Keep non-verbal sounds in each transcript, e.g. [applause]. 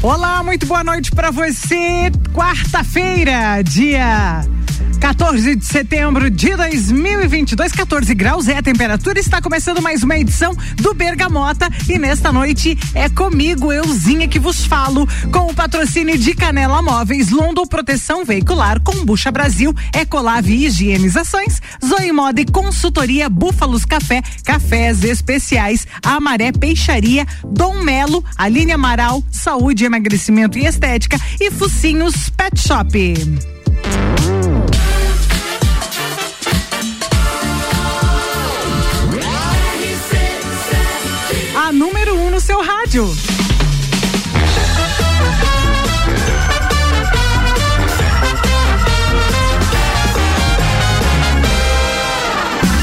Olá, muito boa noite para você. Quarta-feira, dia 14 de setembro de 2022, 14 graus é a temperatura. Está começando mais uma edição do Bergamota e nesta noite é comigo, euzinha, que vos falo, com o patrocínio de Canela Móveis, London Proteção Veicular, Combucha Brasil, Ecolave Higienizações, Zoe Moda e Consultoria Búfalos Café, Cafés Especiais, Amaré Peixaria, Dom Melo, Aline Amaral, Saúde, Emagrecimento e Estética e Focinhos Pet Shop. Seu rádio.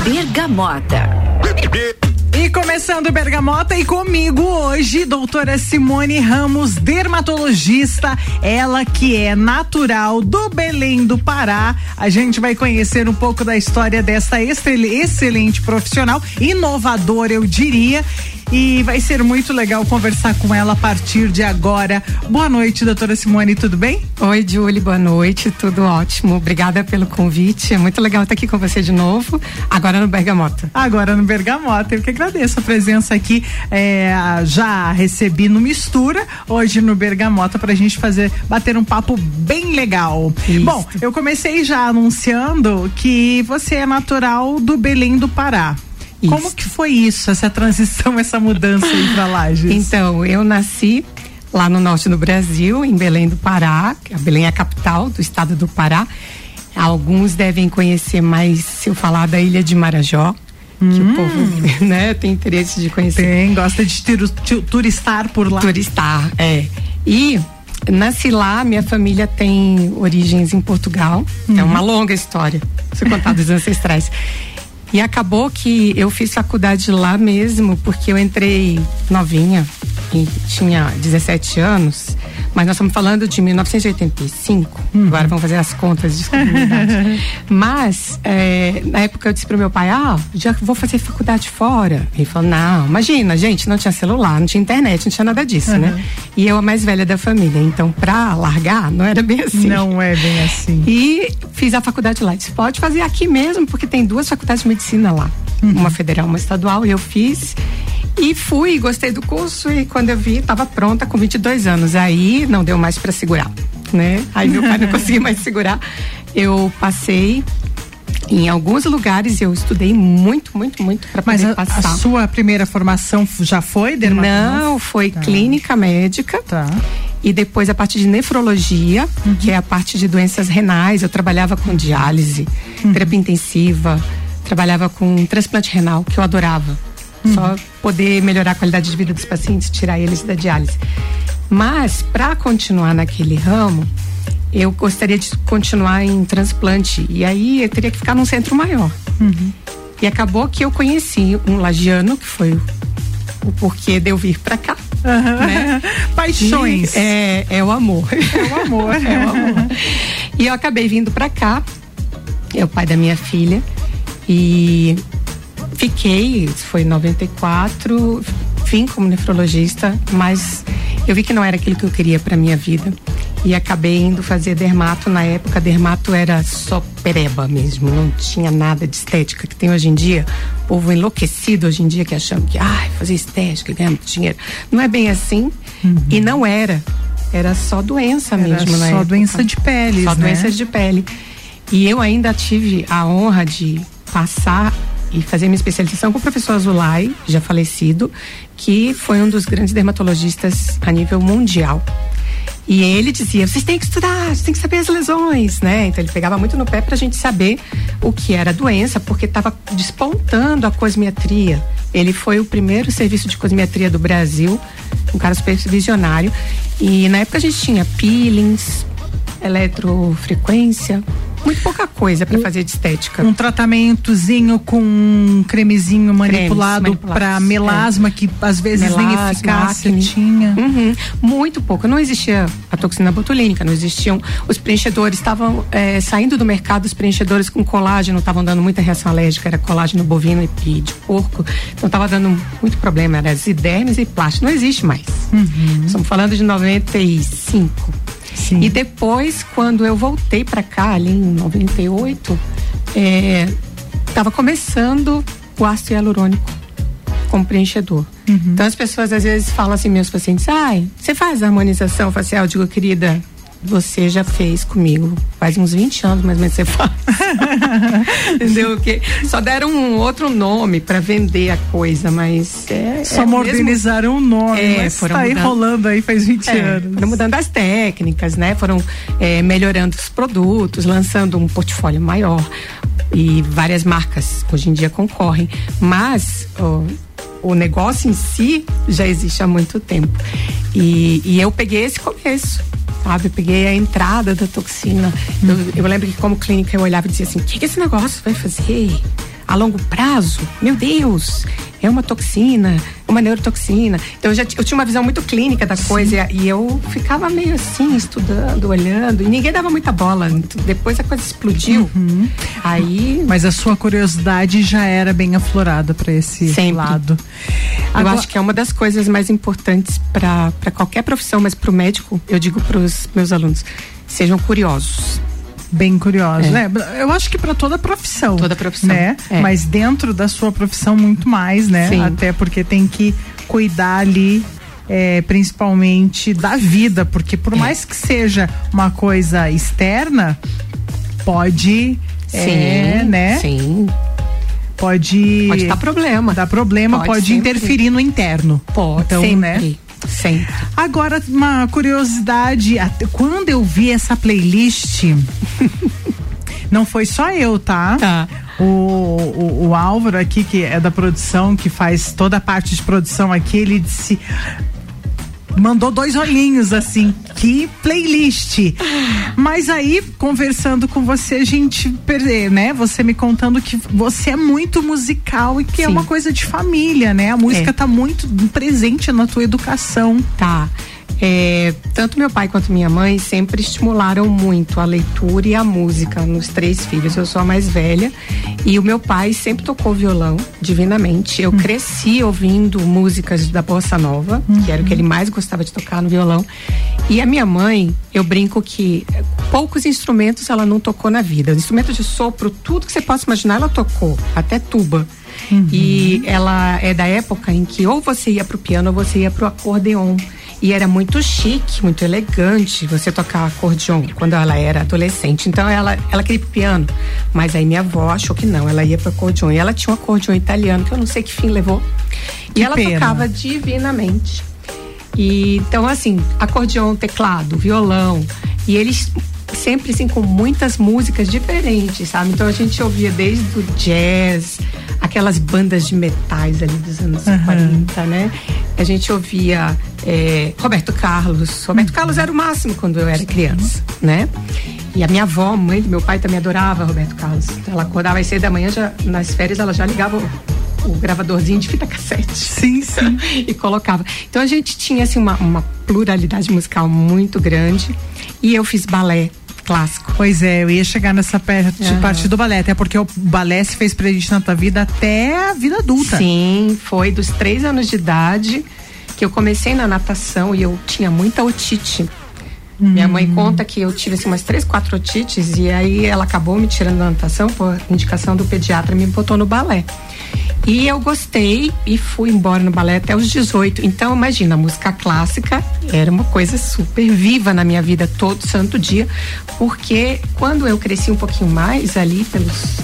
Bergamota. E começando Bergamota e comigo hoje, doutora Simone Ramos, dermatologista, ela que é natural do Belém do Pará. A gente vai conhecer um pouco da história dessa excelente profissional, inovadora, eu diria e vai ser muito legal conversar com ela a partir de agora. Boa noite, doutora Simone, tudo bem? Oi, Julie, boa noite, tudo ótimo. Obrigada pelo convite, é muito legal estar aqui com você de novo, agora no Bergamota. Agora no Bergamota, eu que agradeço a presença aqui, é, já recebi no Mistura, hoje no Bergamota, pra gente fazer, bater um papo bem legal. Isso. Bom, eu comecei já anunciando que você é natural do Belém do Pará. Isso. Como que foi isso, essa transição, [laughs] essa mudança aí para Lages? Então, eu nasci lá no norte do Brasil, em Belém do Pará, a Belém é a capital do estado do Pará. Alguns devem conhecer mais se eu falar da ilha de Marajó. Que hum. o povo [laughs] né, tem interesse de conhecer. Tem, gosta de turistar por lá. Turistar, é. E nasci lá, minha família tem origens em Portugal. É uhum. É uma longa história, se contar dos ancestrais. [laughs] E acabou que eu fiz faculdade lá mesmo, porque eu entrei novinha e tinha 17 anos. Mas nós estamos falando de 1985. Uhum. Agora vamos fazer as contas, desculpa. [laughs] Mas, é, na época eu disse pro meu pai: Ah, já vou fazer faculdade fora. Ele falou: Não, imagina, gente, não tinha celular, não tinha internet, não tinha nada disso, uhum. né? E eu a mais velha da família. Então, pra largar, não era bem assim. Não é bem assim. E fiz a faculdade lá. Disse: Pode fazer aqui mesmo, porque tem duas faculdades de medicina lá. Uhum. Uma federal, uma estadual. E eu fiz. E fui, gostei do curso e quando eu vi, estava pronta com 22 anos. Aí não deu mais para segurar, né? Aí meu pai não [laughs] conseguia mais segurar. Eu passei em alguns lugares eu estudei muito, muito, muito para poder a, passar. a sua primeira formação já foi dermatologista? Não, foi tá. clínica médica. Tá. E depois a parte de nefrologia, uhum. que é a parte de doenças renais. Eu trabalhava com diálise, uhum. terapia intensiva, trabalhava com transplante renal, que eu adorava. Uhum. Só poder melhorar a qualidade de vida dos pacientes, tirar eles da diálise. Mas, para continuar naquele ramo, eu gostaria de continuar em transplante. E aí eu teria que ficar num centro maior. Uhum. E acabou que eu conheci um lagiano, que foi o porquê de eu vir para cá. Uhum. Né? [laughs] Paixões. E é, é o amor. É o amor. [laughs] é o amor. E eu acabei vindo para cá. É o pai da minha filha. E Fiquei, foi em 94, vim como nefrologista, mas eu vi que não era aquilo que eu queria para minha vida. E acabei indo fazer dermato na época dermato era só pereba mesmo não tinha nada de estética que tem hoje em dia. O povo enlouquecido hoje em dia que achando que ai fazer estética ganhar muito dinheiro. Não é bem assim. Uhum. e não era. Era só doença era mesmo só doença de pele só né? doenças de pele. E eu ainda tive a honra de passar e fazer minha especialização com o professor Azulay, já falecido, que foi um dos grandes dermatologistas a nível mundial. E ele dizia: vocês têm que estudar, vocês têm que saber as lesões, né? Então ele pegava muito no pé para a gente saber o que era a doença, porque estava despontando a cosmetria. Ele foi o primeiro serviço de cosmetria do Brasil, um cara super visionário. E na época a gente tinha peelings, eletrofrequência, muito pouca coisa para fazer de estética. Um tratamentozinho com um cremezinho manipulado para melasma, é. que às vezes melasma, nem eficácia acne. tinha. Uhum. Muito pouco. Não existia a toxina botulínica, não existiam. Os preenchedores estavam é, saindo do mercado, os preenchedores com colágeno estavam dando muita reação alérgica, era colágeno bovino e de porco. Então estava dando muito problema, era epidermes e plástico. Não existe mais. Uhum. Estamos falando de 95. Sim. E depois, quando eu voltei para cá, ali em 98, estava é, começando o ácido hialurônico como preenchedor. Uhum. Então as pessoas às vezes falam assim, meus pacientes, ai, você faz harmonização facial? Eu digo, querida, você já fez comigo. Faz uns 20 anos, menos você faz. [laughs] Entendeu? Que só deram um outro nome para vender a coisa, mas é. Só é modernizaram o nome. É, mas tá aí rolando aí faz 20 é, anos. Foram mudando as técnicas, né? Foram é, melhorando os produtos, lançando um portfólio maior. E várias marcas hoje em dia concorrem. Mas. Oh, o negócio em si já existe há muito tempo. E, e eu peguei esse começo Eu peguei a entrada da toxina. Eu, eu lembro que como clínica eu olhava e dizia assim, o que, que esse negócio vai fazer? A longo prazo, meu Deus, é uma toxina, uma neurotoxina. Então eu já eu tinha uma visão muito clínica da coisa e, e eu ficava meio assim, estudando, olhando, e ninguém dava muita bola. Depois a coisa explodiu. Uhum. Aí. Mas a sua curiosidade já era bem aflorada para esse Sempre. lado. Agora... Eu acho que é uma das coisas mais importantes para qualquer profissão, mas para o médico, eu digo para os meus alunos, sejam curiosos bem curiosos, é. né? Eu acho que para toda profissão. Toda profissão. Né? É. Mas dentro da sua profissão muito mais, né? Sim. Até porque tem que cuidar ali é, principalmente da vida, porque por é. mais que seja uma coisa externa, pode, sim, é, né? Sim. Pode. Pode dar problema. Dar problema, pode, pode interferir no interno. Pode. Então, sempre. né? Sempre. Agora, uma curiosidade, quando eu vi essa playlist, [laughs] não foi só eu, tá? Tá. O, o, o, Álvaro aqui, que é da produção, que faz toda a parte de produção aqui, ele disse: mandou dois olhinhos assim, que playlist. Mas aí, conversando com você, a gente, né? Você me contando que você é muito musical e que é Sim. é uma coisa de família, né? A música é. tá muito presente na tua educação. Tá. É, tanto meu pai quanto minha mãe sempre estimularam muito a leitura e a música nos três filhos. Eu sou a mais velha e o meu pai sempre tocou violão divinamente. Eu hum. cresci ouvindo músicas da bossa nova, hum. que era o que ele mais gostava de tocar no violão. E a minha mãe, eu brinco que poucos instrumentos ela não tocou na vida. Instrumento de sopro, tudo que você possa imaginar, ela tocou, até tuba. Uhum. E ela é da época em que ou você ia pro piano ou você ia pro acordeon. E era muito chique, muito elegante você tocar acordeon quando ela era adolescente. Então ela, ela queria ir pro piano. Mas aí minha avó achou que não, ela ia pro acordeon. E ela tinha um acordeon italiano, que eu não sei que fim levou. Que e ela pena. tocava divinamente. E, então, assim, acordeon, teclado, violão. E eles sempre assim com muitas músicas diferentes, sabe? Então a gente ouvia desde o jazz, aquelas bandas de metais ali dos anos uhum. 40, né? A gente ouvia é, Roberto Carlos. Roberto uhum. Carlos era o máximo quando eu era criança, né? E a minha avó, mãe do meu pai, também adorava Roberto Carlos. Ela acordava às seis da manhã, já, nas férias ela já ligava o, o gravadorzinho de fita cassete. Sim, sim. [laughs] e colocava. Então a gente tinha assim uma, uma pluralidade musical muito grande. E eu fiz balé clássico. Pois é, eu ia chegar nessa parte, uhum. parte do balé, até porque o balé se fez presente na tua vida até a vida adulta. Sim, foi dos três anos de idade que eu comecei na natação e eu tinha muita otite. Hum. Minha mãe conta que eu tive assim, umas três, quatro otites e aí ela acabou me tirando da natação por indicação do pediatra me botou no balé. E eu gostei e fui embora no balé até os 18. Então, imagina, a música clássica era uma coisa super viva na minha vida todo santo dia, porque quando eu cresci um pouquinho mais ali pelos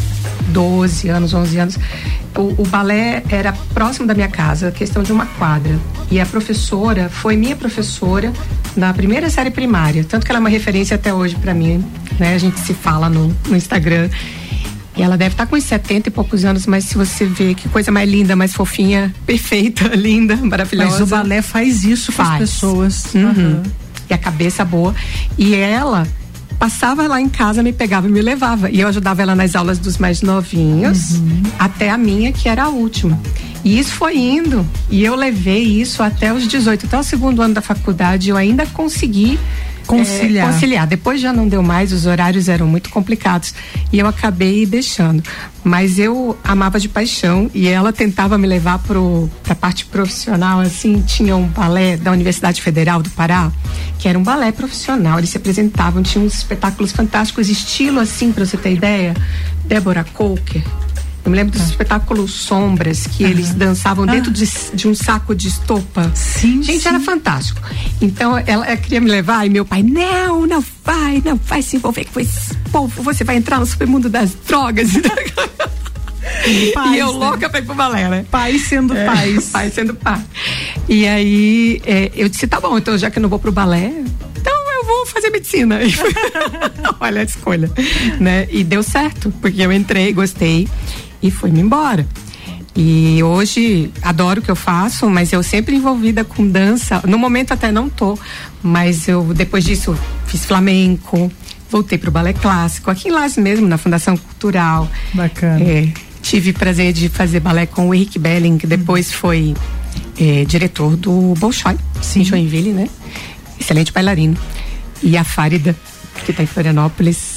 12 anos, 11 anos, o, o, balé era próximo da minha casa, questão de uma quadra. E a professora foi minha professora na primeira série primária, tanto que ela é uma referência até hoje para mim, né? A gente se fala no, no Instagram. E ela deve estar tá com uns 70 e poucos anos, mas se você vê que coisa mais linda, mais fofinha, [laughs] perfeita, [laughs] linda, maravilhosa. Mas o balé faz isso faz. com as pessoas. Uhum. Uhum. E a cabeça boa. E ela passava lá em casa, me pegava e me levava. E eu ajudava ela nas aulas dos mais novinhos, uhum. até a minha, que era a última. E isso foi indo. E eu levei isso até os 18. Até o segundo ano da faculdade, eu ainda consegui conciliar. É, conciliar. Depois já não deu mais, os horários eram muito complicados e eu acabei deixando. Mas eu amava de paixão e ela tentava me levar para a parte profissional. Assim, tinha um balé da Universidade Federal do Pará, que era um balé profissional. Eles se apresentavam, tinham uns espetáculos fantásticos, estilo assim, para você ter ideia. Débora Coker, eu me lembro dos espetáculos Sombras, que uhum. eles dançavam dentro ah. de, de, um saco de estopa. Sim. Gente, sim. era fantástico. Então, ela, ela, queria me levar e meu pai, não, não vai, não vai se envolver com esse povo, você vai entrar no supermundo das drogas. [laughs] Pais, e eu né? louca pra ir pro balé, né? Pai sendo é, pais. [laughs] Pai sendo pai. E aí, é, eu disse, tá bom, então já que eu não vou pro balé, então eu vou fazer medicina. [laughs] Olha a escolha, né? E deu certo, porque eu entrei, gostei e fui-me embora. E hoje adoro o que eu faço, mas eu sempre envolvida com dança. No momento até não tô, mas eu depois disso fiz flamenco, voltei para o balé clássico, aqui em Lages mesmo, na Fundação Cultural. Bacana. É, tive prazer de fazer balé com o Henrique Belling, que depois uhum. foi é, diretor do Bolshoi, em Joinville, né? Excelente bailarino. E a Fárida, que está em Florianópolis,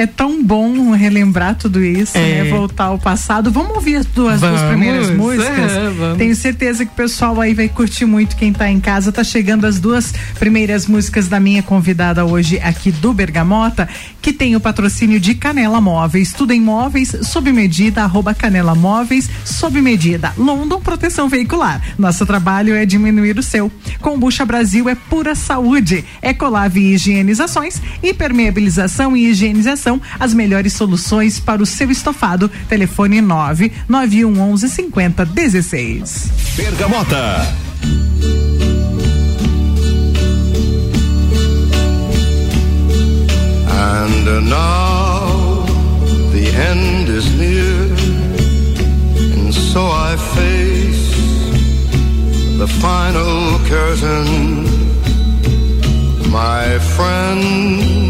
é tão bom relembrar tudo isso, né? é. né? Voltar ao passado. Vamos ouvir as duas, duas primeiras músicas? É, Tenho certeza que o pessoal aí vai curtir muito quem tá em casa. Tá chegando as duas primeiras músicas da minha convidada hoje aqui do Bergamota, que tem o patrocínio de Canela Móveis. Tudo em móveis, sob medida, arroba Canela Móveis, sob medida. London Proteção Veicular. Nosso trabalho é diminuir o seu. Combucha Brasil é pura saúde. Ecolave Higienizações, impermeabilização e higienização as melhores soluções para o seu estofado. Telefone 9 9111 5016. Bergamota. And now the end is near, and so I face the final curtain, my friend.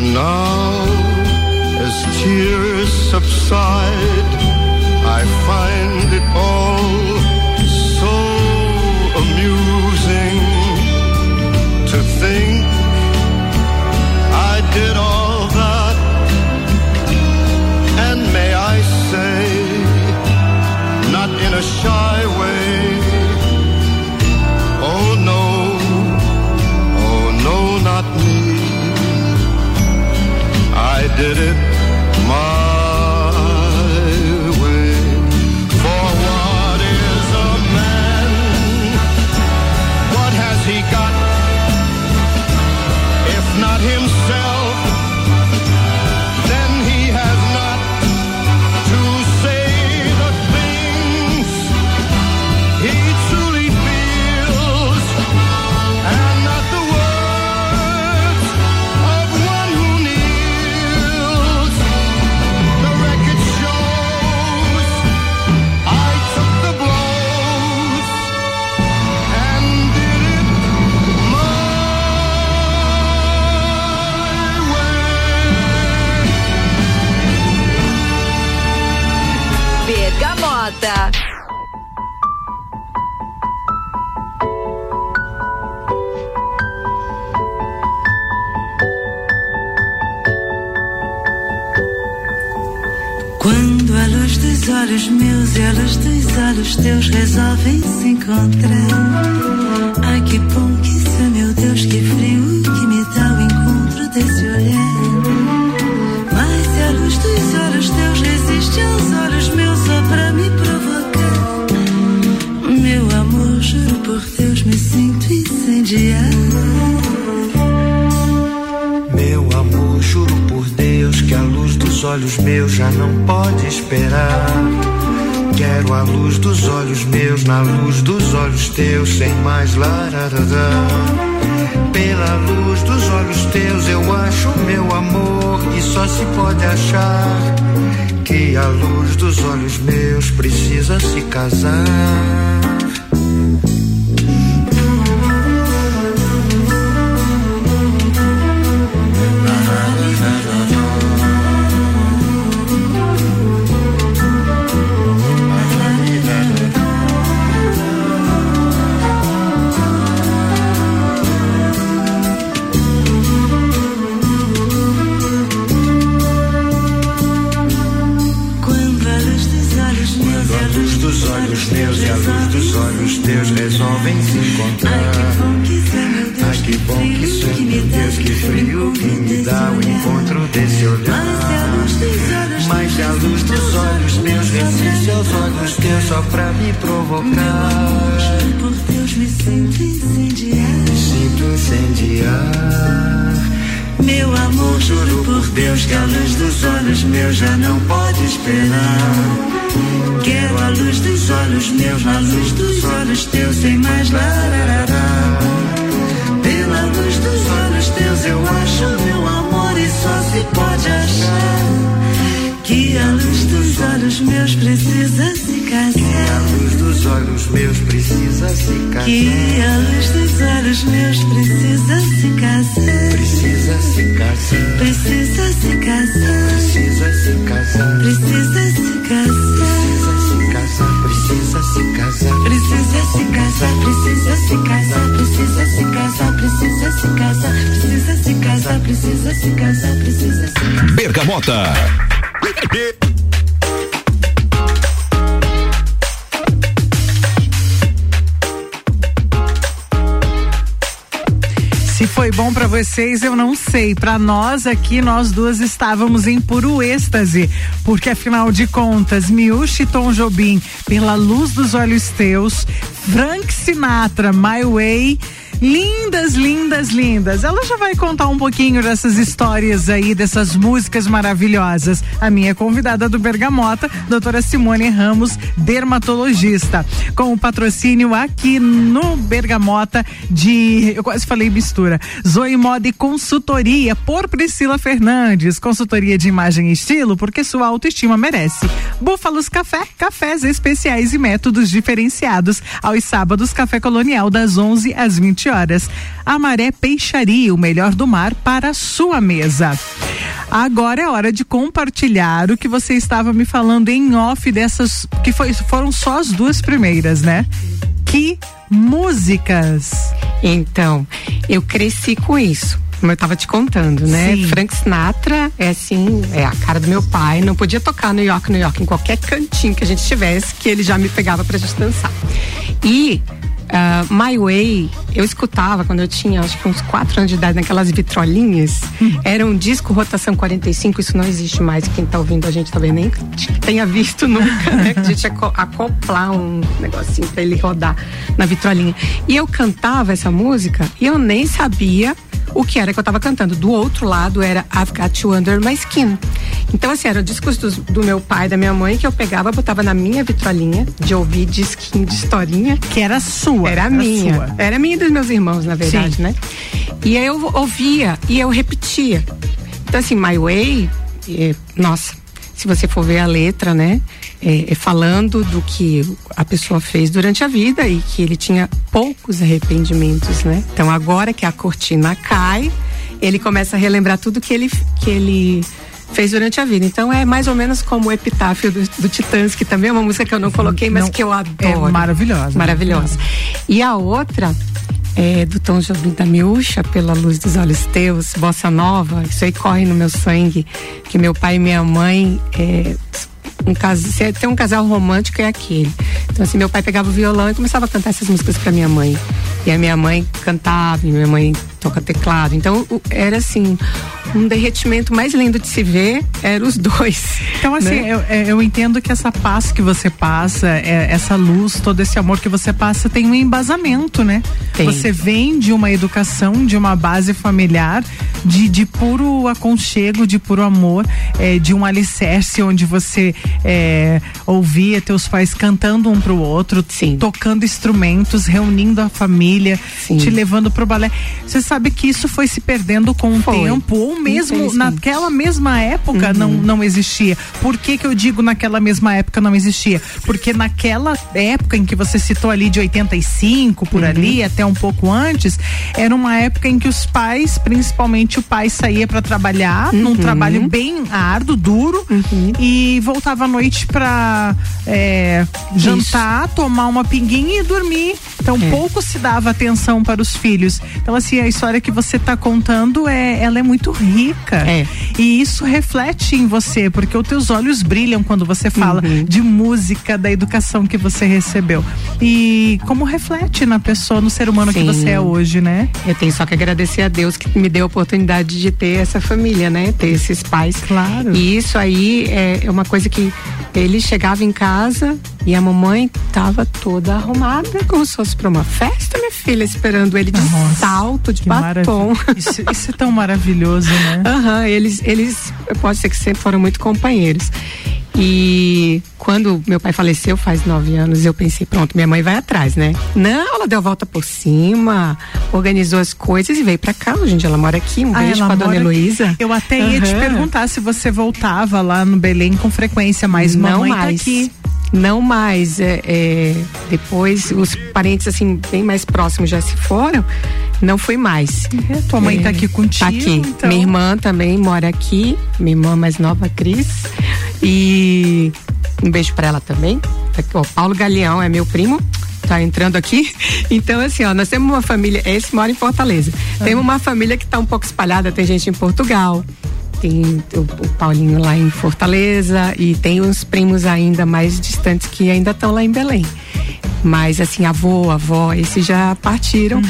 now, as tears subside, I find it all did it resolvem se encontrar. Teus, sem mais lararará. Pela luz dos olhos teus eu acho meu amor e só se pode achar que a luz dos olhos meus precisa se casar. Não sei. Pra nós aqui, nós duas estávamos em puro êxtase, porque afinal de contas, Miúcha e Tom Jobim, pela luz dos olhos teus, Frank Sinatra, My Way, lindas, lindas, lindas. Ela já vai contar um pouquinho dessas histórias aí, dessas músicas maravilhosas. A minha convidada do Bergamota, doutora Simone Ramos, dermatologista, com o patrocínio aqui no Bergamota de, eu quase falei mistura, Zoe Moda e Consultoria por Priscila Fernandes, consultoria de imagem e estilo, porque sua autoestima merece. Búfalos Café, cafés especiais e métodos diferenciados. Aos sábados, Café Colonial das 11 às 20 horas. Amaré Peixaria, o melhor do mar para a sua mesa. Agora é hora de compartilhar o que você estava me falando em off dessas que foi, foram só as duas primeiras, né? Que músicas! Então, eu cresci com isso. como eu tava te contando, né? Sim. Frank Sinatra é assim, é a cara do meu pai. Não podia tocar New York, New York, em qualquer cantinho que a gente estivesse, que ele já me pegava pra gente dançar. E ah, My Way, eu escutava quando eu tinha acho que uns 4 anos de idade, naquelas vitrolinhas. Era um disco rotação 45, isso não existe mais. Quem tá ouvindo a gente talvez nem tenha visto nunca, né? Que [laughs] a gente acoplar um negocinho pra ele rodar na vitrolinha. E eu cantava essa música e eu nem sabia o que era que eu tava cantando. Do outro lado era I've Got You Under My Skin. Então, assim, eram discos dos- do, meu pai e da minha mãe que eu pegava, botava na minha vitrolinha de ouvir disquinho de historinha. Que era sua. Era minha. sua. Era minha e dos meus irmãos, na verdade, Sim. né? E aí eu ouvia e eu repetia. Então, assim, My Way, eh, nossa, se você for ver a letra, né? É, é falando do que a pessoa fez durante a vida e que ele tinha poucos arrependimentos, né? Então, agora que a cortina cai, ele começa a relembrar tudo que ele, que ele fez durante a vida. Então, é mais ou menos como o Epitáfio do, do Titãs, que também é uma música que eu não coloquei, mas Não, que eu é adoro. maravilhosa. Maravilhosa. E a outra é do Tom Jobim da Miúcha, Pela Luz dos Olhos Teus, Bossa Nova, isso aí corre no meu sangue, que meu pai e minha mãe é, um cas... se tem um casal romântico é aquele. Então assim, meu pai pegava o violão e começava a cantar essas músicas pra minha mãe. E a minha mãe cantava, e minha mãe toca teclado. Então era assim, um derretimento mais lindo de se ver era os dois. Então, assim, né? eu, é, eu entendo que essa paz que você passa, é, essa luz, todo esse amor que você passa, tem um embasamento, né? Tem. Você vem de uma educação, de uma base familiar, de, de puro aconchego, de puro amor, é, de um alicerce onde você é, ouvia teus pais cantando um pro outro, Sim. tocando instrumentos, reunindo a família, Sim. te levando pro balé. Você sabe que isso foi se perdendo com o Foi. tempo, ou mesmo naquela mesma época não, não existia. Por que, que eu digo naquela mesma época não existia? Porque naquela época em que você citou ali de 85, por ali, até um pouco antes, era uma época em que os pais, principalmente o pai, saía para trabalhar, num trabalho bem árduo, duro, e voltava à noite pra é, jantar, tomar uma pinguinha e dormir. Então É. pouco se dava atenção para os filhos. Então, assim, a história que você está contando é, ela é muito rica. É. E isso reflete em você, porque os teus olhos brilham quando você fala Uhum. de música, da educação que você recebeu. E como reflete na pessoa, no ser humano que Sim. você é hoje, né? Eu tenho só que agradecer a Deus que me deu a oportunidade de ter essa família, né? Ter esses pais. Claro. E isso aí é uma coisa que ele chegava em casa e a mamãe tava toda arrumada, como se fosse pra uma festa, minha filha, esperando ele de Nossa, salto, de batom. Isso, isso é tão maravilhoso, né? [laughs] Aham, eles, eles, pode ser que sempre foram muito companheiros. E quando meu pai faleceu, faz nove anos, eu pensei, pronto, minha mãe vai atrás, né? Não, ela deu a volta por cima, organizou as coisas e veio pra cá. Dia ela mora aqui. Um Ah, beijo pra dona. Heloísa. Eu até ia te perguntar se você voltava lá no Belém com frequência, mas não mamãe mais. tá aqui. Não mais. É, é, depois, os parentes, assim, bem mais próximos já se foram. Não fui mais. É, tua mãe tá aqui contigo. Tá aqui. então- Minha irmã também mora aqui. Minha irmã mais nova, Cris. E um beijo pra ela também. Tá aqui, ó, Paulo Galeão é meu primo. Tá entrando aqui. [laughs] Então, assim, ó, nós temos uma família. Esse mora em Fortaleza. Temos uma família que tá um pouco espalhada. Tem gente em Portugal. Tem o, Paulinho lá em Fortaleza. E tem uns primos ainda mais distantes que ainda estão lá em Belém. Mas assim, avô, avó, esses já partiram.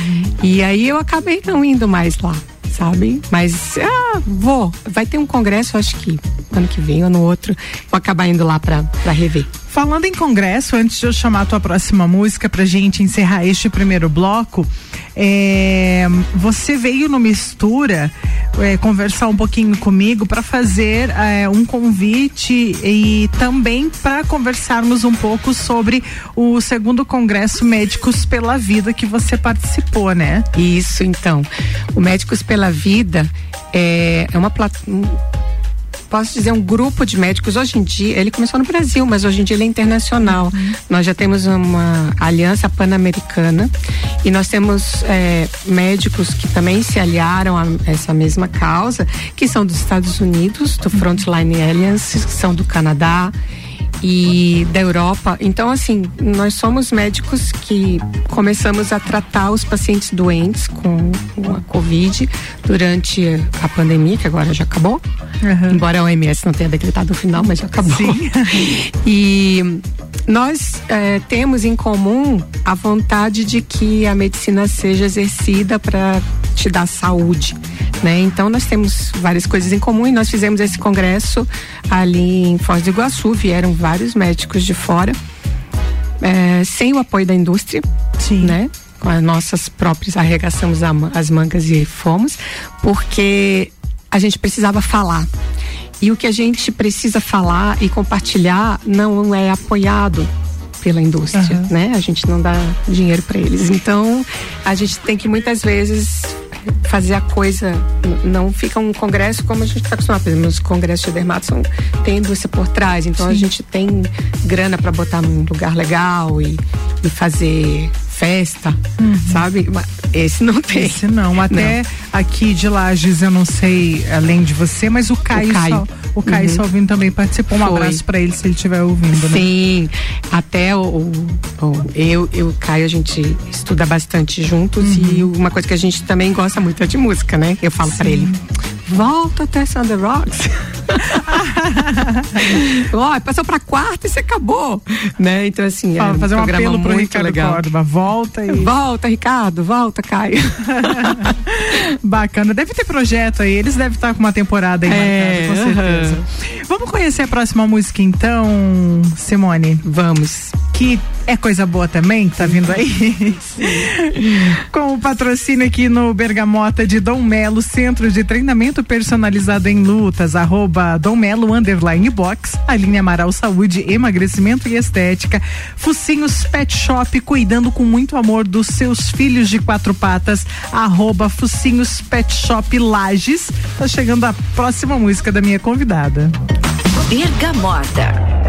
E aí eu acabei não indo mais lá, sabe? Mas, ah, vou. Vai ter um congresso, acho que ano que vem ou no outro. Vou acabar indo lá pra rever. Falando em congresso, antes de eu chamar a tua próxima música pra gente encerrar este primeiro bloco, é, você veio no Mistura é, conversar um pouquinho comigo para fazer é, um convite e também para conversarmos um pouco sobre o segundo congresso Médicos pela Vida que você participou, né? Isso, então. O Médicos pela Vida é, é uma plataforma. Posso dizer, um grupo de médicos. Hoje em dia, ele começou no Brasil, mas hoje em dia ele é internacional. Nós já temos uma aliança pan-americana e nós temos é, médicos que também se aliaram a essa mesma causa, que são dos Estados Unidos, do Frontline Alliance, que são do Canadá e da Europa. Então, assim, nós somos médicos que começamos a tratar os pacientes doentes com, a Covid durante a pandemia, que agora já acabou. Uhum. Embora a OMS não tenha decretado o final, mas já acabou. Sim. [laughs] e nós é, temos em comum a vontade de que a medicina seja exercida para te dar saúde, né? Então nós temos várias coisas em comum e nós fizemos esse congresso ali em Foz do Iguaçu, vieram vários médicos de fora, é, sem o apoio da indústria, Sim. né? Com as nossas próprias arregaçamos as mangas e fomos, porque a gente precisava falar. E o que a gente precisa falar e compartilhar não é apoiado pela indústria, uhum. né? A gente não dá dinheiro para eles. Então, a gente tem que muitas vezes fazer a coisa, não fica um congresso como a gente está acostumado. Por exemplo, os congressos de dermato são, tem indústria por trás, então Sim. a gente tem grana para botar num lugar legal e, e fazer festa, uhum. sabe? Esse não tem. Esse não. [laughs] Até não. aqui de Lages, eu não sei, além de você, mas o Caio, o Caio, Sal, o Caio uhum. Salvino também participou. Um Foi. abraço para ele se ele estiver ouvindo, né? Sim. Até o, o, o, eu e o Caio, a gente estuda bastante juntos uhum. e uma coisa que a gente também gosta muito é de música, né? Eu falo para ele volta até Thunder Rocks. [laughs] Ó, passou pra quarta e você acabou. Né? Então, assim, é um fazer um apelo pro Ricardo legal. Córdoba. Volta e. Volta, Ricardo, volta, Caio. [laughs] Bacana. Deve ter projeto aí. Eles devem estar com uma temporada aí é, marcada, com certeza. Vamos conhecer a próxima música então, Simone? Vamos. Que é coisa boa também, que tá vindo aí. Com o patrocínio aqui no Bergamota de Dom Melo, Centro de Treinamento Personalizado em Lutas, arroba Dom Melo Underline Box, Aline Amaral Saúde, Emagrecimento e Estética, Focinhos Pet Shop, cuidando com muito amor dos seus filhos de quatro patas, arroba Focinhos Pet Shop Lages. Tá chegando a próxima música da minha convidada. Bergamota.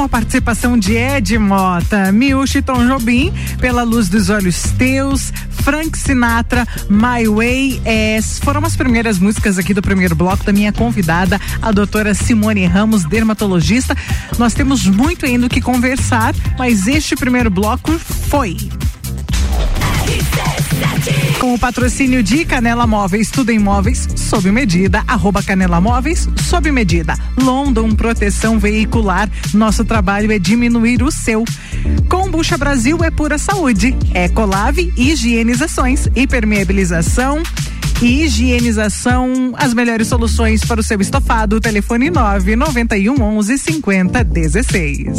Com a participação de Ed Mota, Miúcha Tom Jobim, Pela Luz dos Olhos Teus, Frank Sinatra, My Way As. Foram as primeiras músicas aqui do primeiro bloco da minha convidada, a doutora Simone Ramos, dermatologista. Nós temos muito ainda o que conversar, mas este primeiro bloco foi. Com o patrocínio de Canela Móveis, tudo em móveis, sob medida, arroba Canela Móveis, sob medida. London Proteção Veicular, nosso trabalho é diminuir o seu. Combucha Brasil é pura saúde. Ecolave, higienizações, hipermeabilização, e higienização, as melhores soluções para o seu estofado. Telefone 9 91 11 50 16.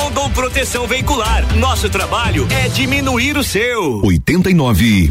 Rondon Proteção Veicular. Nosso trabalho é diminuir o seu. 89.9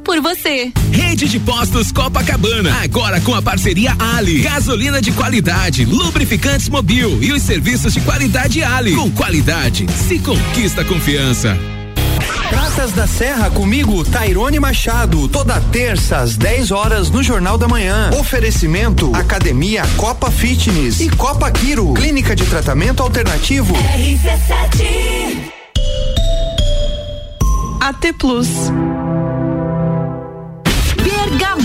por você. Rede de Postos Copacabana, agora com a parceria Ali. Gasolina de qualidade, lubrificantes mobil e os serviços de qualidade Ali. Com qualidade, se conquista confiança. Praças da Serra comigo, Tairone Machado, toda terça às 10 horas no Jornal da Manhã. Oferecimento Academia Copa Fitness e Copa Quiro, Clínica de Tratamento Alternativo. RC7 AT Plus.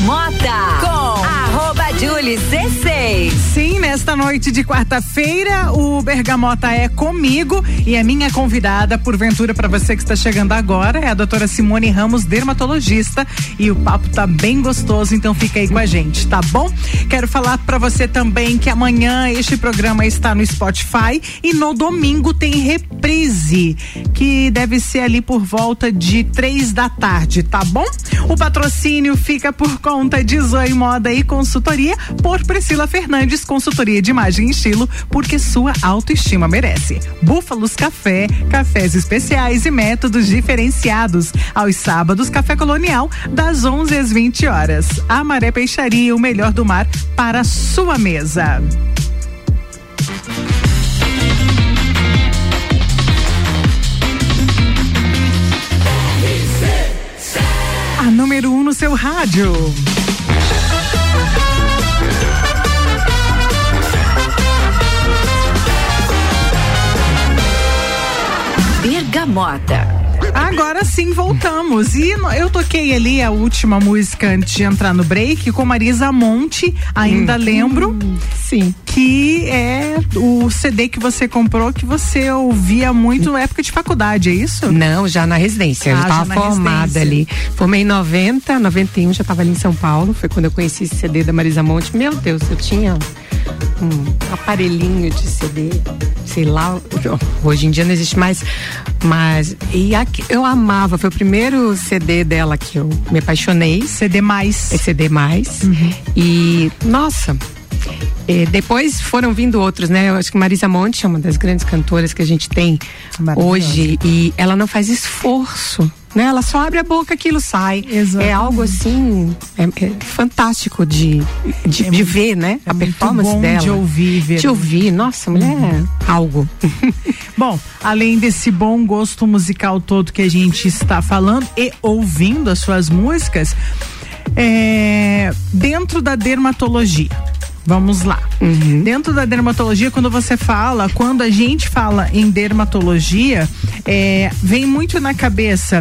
Bergamota com arroba Julie C6. Sim, nesta noite de quarta-feira, o Bergamota é comigo e a minha convidada, porventura, para você que está chegando agora, é a doutora Simone Ramos, dermatologista. E o papo tá bem gostoso, então fica aí com a gente, tá bom? Quero falar para você também que amanhã este programa está no Spotify e no domingo tem reprise, que deve ser ali por volta de três da tarde, tá bom? O patrocínio fica por conta de Zoe Moda e Consultoria por Priscila Fernandes, consultoria de imagem e estilo, porque sua autoestima merece. Búfalos Café, cafés especiais e métodos diferenciados. Aos sábados, Café Colonial, das 11 às 20 horas. A Maré Peixaria, o melhor do mar para sua mesa. A número 1 um no seu rádio. Bergamota. Agora sim voltamos. E eu toquei ali a última música antes de entrar no break com Marisa Monte, ainda lembro. Sim. Que é o CD que você comprou que você ouvia muito na época de faculdade, é isso? Não, já na residência. eu Ah, já já tava na formada residência. ali. Formei em 90, 91, já tava ali em São Paulo. Foi quando eu conheci esse CD da Marisa Monte. Meu Deus, eu tinha um aparelhinho de CD, sei lá, hoje em dia não existe mais, mas e eu amava, foi o primeiro CD dela que eu me apaixonei. CD mais. É CD mais. Uhum. E nossa, eh, depois foram vindo outros, né? Eu acho que Marisa Monte é uma das grandes cantoras que a gente tem hoje e ela não faz esforço. Né? Ela só abre a boca, aquilo sai. É algo assim é, é fantástico de, de, de ver, né? a performance É bom dela. de ouvir, ver. De ouvir, nossa, mulher é algo. [laughs] Bom, além desse bom gosto musical todo que a gente está falando e ouvindo as suas músicas, é, dentro da dermatologia. Vamos lá. Dentro da dermatologia, quando você fala, quando a gente fala em dermatologia, é, vem muito na cabeça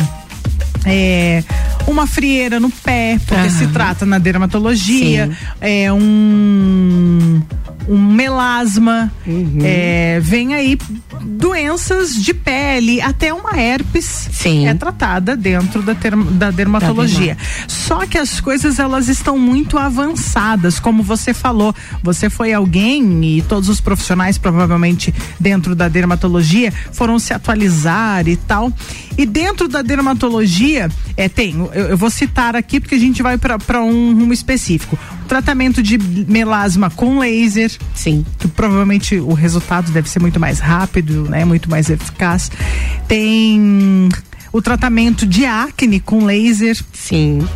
é, uma frieira no pé, porque se trata na dermatologia, é um um melasma, é, vem aí doenças de pele, até uma herpes é tratada dentro da, term- da dermatologia. Só que as coisas elas estão muito avançadas, como você falou. Você foi alguém e todos os profissionais provavelmente dentro da dermatologia foram se atualizar e tal. E dentro da dermatologia, é, tem, eu, eu vou citar aqui porque a gente vai para um rumo específico. Tratamento de melasma com laser. Sim. Que provavelmente o resultado deve ser muito mais rápido, né? Muito mais eficaz. Tem o tratamento de acne com laser. Sim.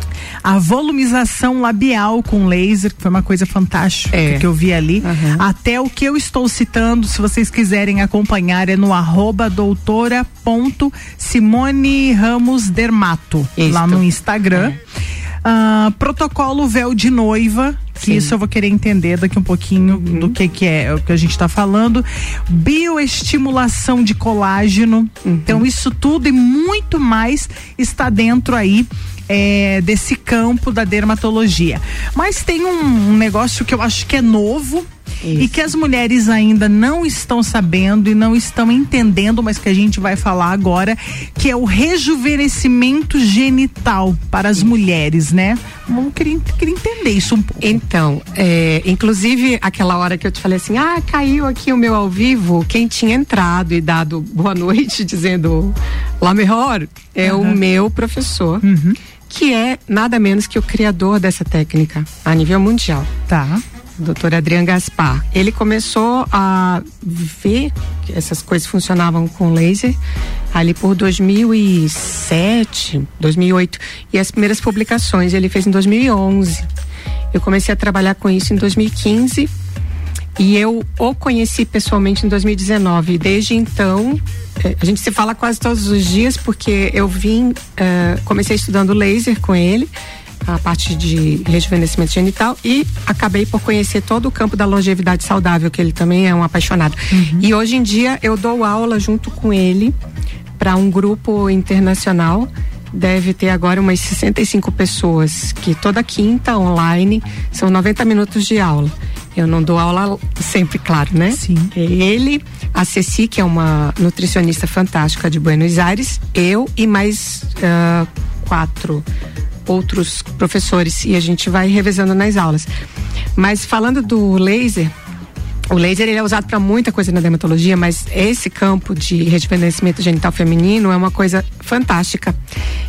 A volumização labial com laser, que foi uma coisa fantástica É. que eu vi ali. Até o que eu estou citando, se vocês quiserem acompanhar, é no arroba doutora ponto Simone Ramos Dermato, lá no Instagram. Ah, protocolo véu de noiva, que isso eu vou querer entender daqui um pouquinho do que que é o que a gente está falando. Bioestimulação de colágeno. Então isso tudo e muito mais está dentro aí é, desse campo da dermatologia. Mas tem um, um negócio que eu acho que é novo e que as mulheres ainda não estão sabendo e não estão entendendo, mas que a gente vai falar agora, que é o rejuvenescimento genital para as mulheres, né? Eu queria, queria entender isso um pouco. Então, é, inclusive aquela hora que eu te falei assim, ah, caiu aqui o meu ao vivo, quem tinha entrado e dado boa noite [laughs] dizendo lá melhor é o Aham. meu professor, que é nada menos que o criador dessa técnica a nível mundial. Tá. Doutor Adriano Gaspar. Ele começou a ver que essas coisas funcionavam com laser ali por 2007, 2008 e as primeiras publicações ele fez em 2011. Eu comecei a trabalhar com isso em 2015 e eu o conheci pessoalmente em 2019. E desde então, eh, a gente se fala quase todos os dias porque eu vim, eh, comecei estudando laser com ele, a parte de rejuvenescimento genital e acabei por conhecer todo o campo da longevidade saudável, que ele também é um apaixonado. E hoje em dia eu dou aula junto com ele para um grupo internacional. Deve ter agora umas 65 pessoas, que toda quinta online são 90 minutos de aula. Eu não dou aula sempre, claro, né? Sim. Ele, a Ceci, que é uma nutricionista fantástica de Buenos Aires, eu e mais ah, quatro outros professores e a gente vai revezando nas aulas. Mas falando do laser, o laser ele é usado para muita coisa na dermatologia, mas esse campo de rejuvenescimento genital feminino é uma coisa fantástica,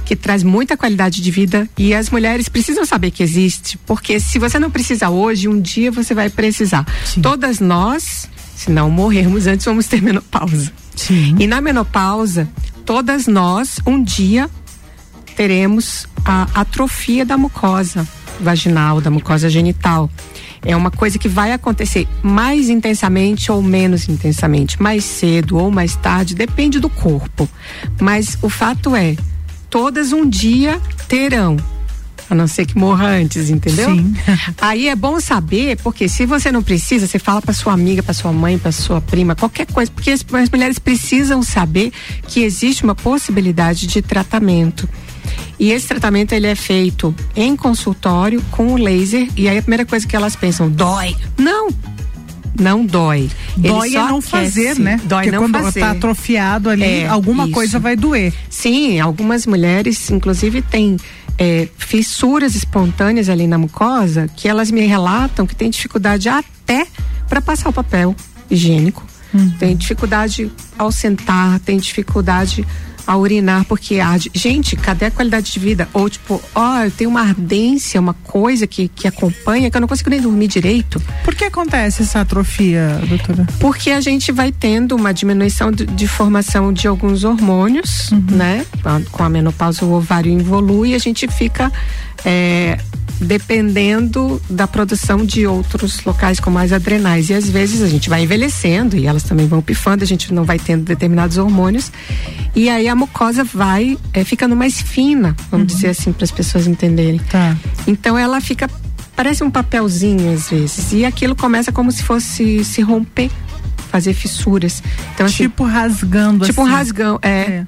que traz muita qualidade de vida e as mulheres precisam saber que existe, porque se você não precisa hoje, um dia você vai precisar. Todas nós, se não morrermos antes, vamos ter menopausa. E na menopausa, todas nós, um dia, teremos a atrofia da mucosa vaginal, da mucosa genital. É uma coisa que vai acontecer mais intensamente ou menos intensamente, mais cedo ou mais tarde, depende do corpo. Mas o fato é, todas um dia terão. A não ser que morra antes, entendeu? Sim. [laughs] Aí é bom saber, porque se você não precisa, você fala para sua amiga, para sua mãe, para sua prima, qualquer coisa, porque as, as mulheres precisam saber que existe uma possibilidade de tratamento. E esse tratamento ele é feito em consultório com o laser e aí a primeira coisa que elas pensam, dói. Não. Não dói. Dói Ele é não aquece. fazer, né? Dói Porque não quando fazer. tá atrofiado ali, É, alguma isso. coisa vai doer. Sim, algumas mulheres, inclusive, têm é, fissuras espontâneas ali na mucosa que elas me relatam que têm dificuldade até para passar o papel higiênico. Tem dificuldade ao sentar, tem dificuldade a urinar porque arde. Gente, cadê a qualidade de vida? Ou tipo, ó, eu tenho uma ardência, uma coisa que, que acompanha que eu não consigo nem dormir direito. Por que acontece essa atrofia, doutora? Porque a gente vai tendo uma diminuição de, de formação de alguns hormônios, né? A- Com a menopausa o ovário evolui e a gente fica é, dependendo da produção de outros locais como as adrenais. E às vezes a gente vai envelhecendo e elas também vão pifando, a gente não vai tendo determinados hormônios. E aí a mucosa vai é, ficando mais fina, vamos dizer assim, para as pessoas entenderem. Tá. Então ela fica parece um papelzinho às vezes e aquilo começa como se fosse se romper, fazer fissuras. Então assim, Tipo rasgando tipo um assim. rasgão, é.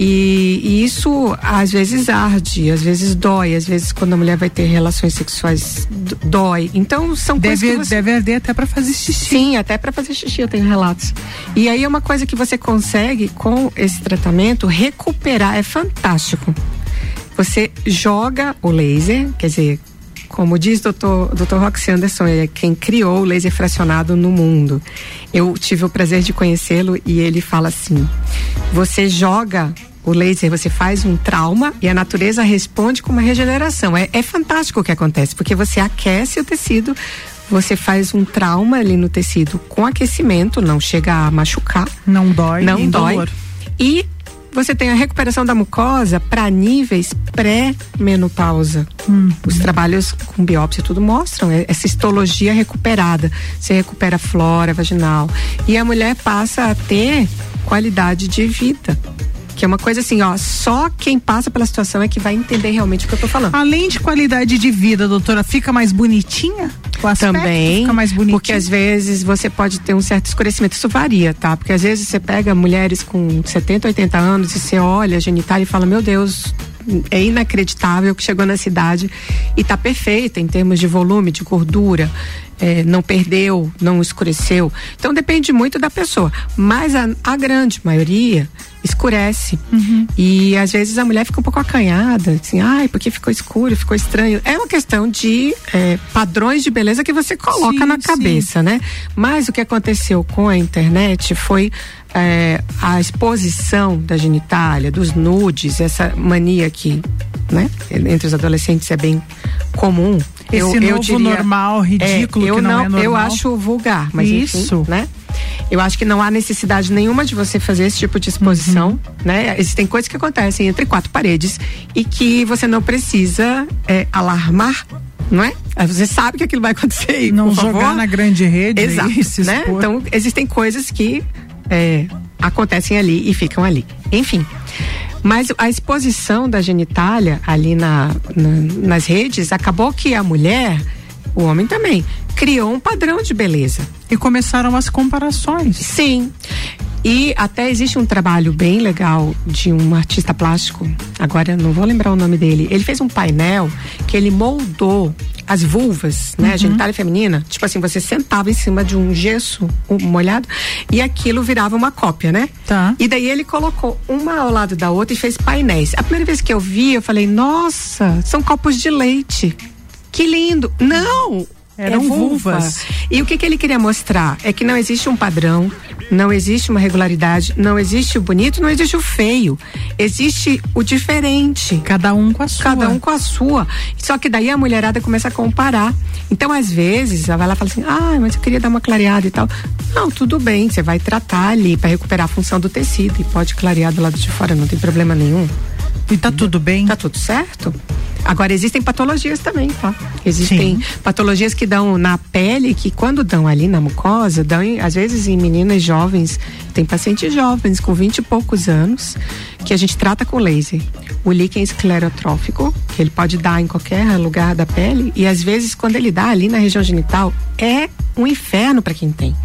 E, e isso às vezes arde, às vezes dói, às vezes quando a mulher vai ter relações sexuais dói. Então são coisas Deve, que você... deve arder até pra fazer xixi. Sim, até para fazer xixi eu tenho relatos. E aí é uma coisa que você consegue com esse tratamento recuperar, é fantástico. Você joga o laser, quer dizer, como diz o doutor, doutor Roxy Anderson, é quem criou o laser fracionado no mundo. Eu tive o prazer de conhecê-lo e ele fala assim: você joga o laser, você faz um trauma e a natureza responde com uma regeneração. É, é fantástico o que acontece, porque você aquece o tecido, você faz um trauma ali no tecido com aquecimento, não chega a machucar. Não dói, Não dói. dolor. E você tem a recuperação da mucosa para níveis pré-menopausa. Os trabalhos com biópsia tudo mostram é- essa histologia recuperada. Você recupera a flora vaginal. E a mulher passa a ter qualidade de vida. Que é uma coisa assim, ó, só quem passa pela situação é que vai entender realmente o que eu tô falando. Além de qualidade de vida, doutora, fica mais bonitinha? O aspecto Também, fica mais bonitinho? porque às vezes você pode ter um certo escurecimento. Isso varia, tá? Porque às vezes você pega mulheres com 70, 80 anos e você olha a genitália e fala: Meu Deus, é inacreditável que chegou na cidade e tá perfeita em termos de volume, de gordura. é, não perdeu, não escureceu. Então depende muito da pessoa. Mas a, a grande maioria escurece. E às vezes a mulher fica um pouco acanhada, assim, ai, porque ficou escuro, ficou estranho. É uma questão de é, padrões de beleza que você coloca Sim, na sim. cabeça, né? Mas o que aconteceu com a internet foi é, a exposição da genitália, dos nudes, essa mania que, né, entre os adolescentes é bem comum. Esse novo normal ridículo é, eu que não é normal. Eu acho vulgar, mas Isso. enfim, né? Eu acho que não há necessidade nenhuma de você fazer esse tipo de exposição, Uhum. né? Existem coisas que acontecem entre quatro paredes e que você não precisa é, alarmar, não é? Aí Você sabe que aquilo vai acontecer. e, Não jogar favor, na grande rede aí, Exato, né? Então, existem coisas que é, acontecem ali e ficam ali. Enfim. Mas a exposição da genitália ali na, na- nas redes acabou que a mulher, o homem também, criou um padrão de beleza. E começaram as comparações. Sim. E até existe um trabalho bem legal de um artista plástico, agora eu não vou lembrar o nome dele. Ele fez um painel que ele moldou as vulvas, né, a genitália feminina. Tipo assim, você sentava em cima de um gesso um molhado e aquilo virava uma cópia, né? Tá. E daí ele colocou uma ao lado da outra e fez painéis. A primeira vez que eu vi, eu falei: "Nossa, são copos de leite. Que lindo". Não, Eram é vulva. vulvas. E o que, que ele queria mostrar é que não existe um padrão, não existe uma regularidade, não existe o bonito, não existe o feio. Existe o diferente. Cada um com a sua. Cada um com a sua. Só que daí a mulherada começa a comparar. Então, às vezes, ela vai lá e fala assim: ah, mas eu queria dar uma clareada e tal. Não, tudo bem, você vai tratar ali para recuperar a função do tecido e pode clarear do lado de fora, não tem problema nenhum. E tá tudo bem? Tá tudo certo. Agora existem patologias também, tá? Existem patologias que dão na pele, que quando dão ali na mucosa, dão às vezes em meninas jovens, tem pacientes jovens com 20 e poucos anos, que a gente trata com laser. O líquen esclerotrófico, que ele pode dar em qualquer lugar da pele, e às vezes quando ele dá ali na região genital, é um inferno para quem tem.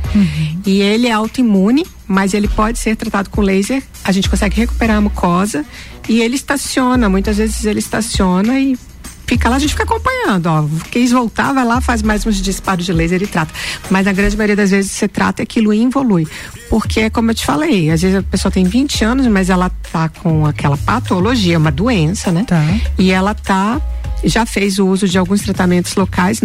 E ele é autoimune, mas ele pode ser tratado com laser. A gente consegue recuperar a mucosa e ele estaciona. Muitas vezes ele estaciona e fica lá, a gente fica acompanhando, ó. Quis voltar, vai lá, faz mais uns disparos de laser e trata. Mas na grande maioria das vezes você trata aquilo e evolui. Porque, é como eu te falei, às vezes a pessoa tem 20 anos, mas ela tá com aquela patologia, uma doença, né? Tá. E ela tá, já fez o uso de alguns tratamentos locais,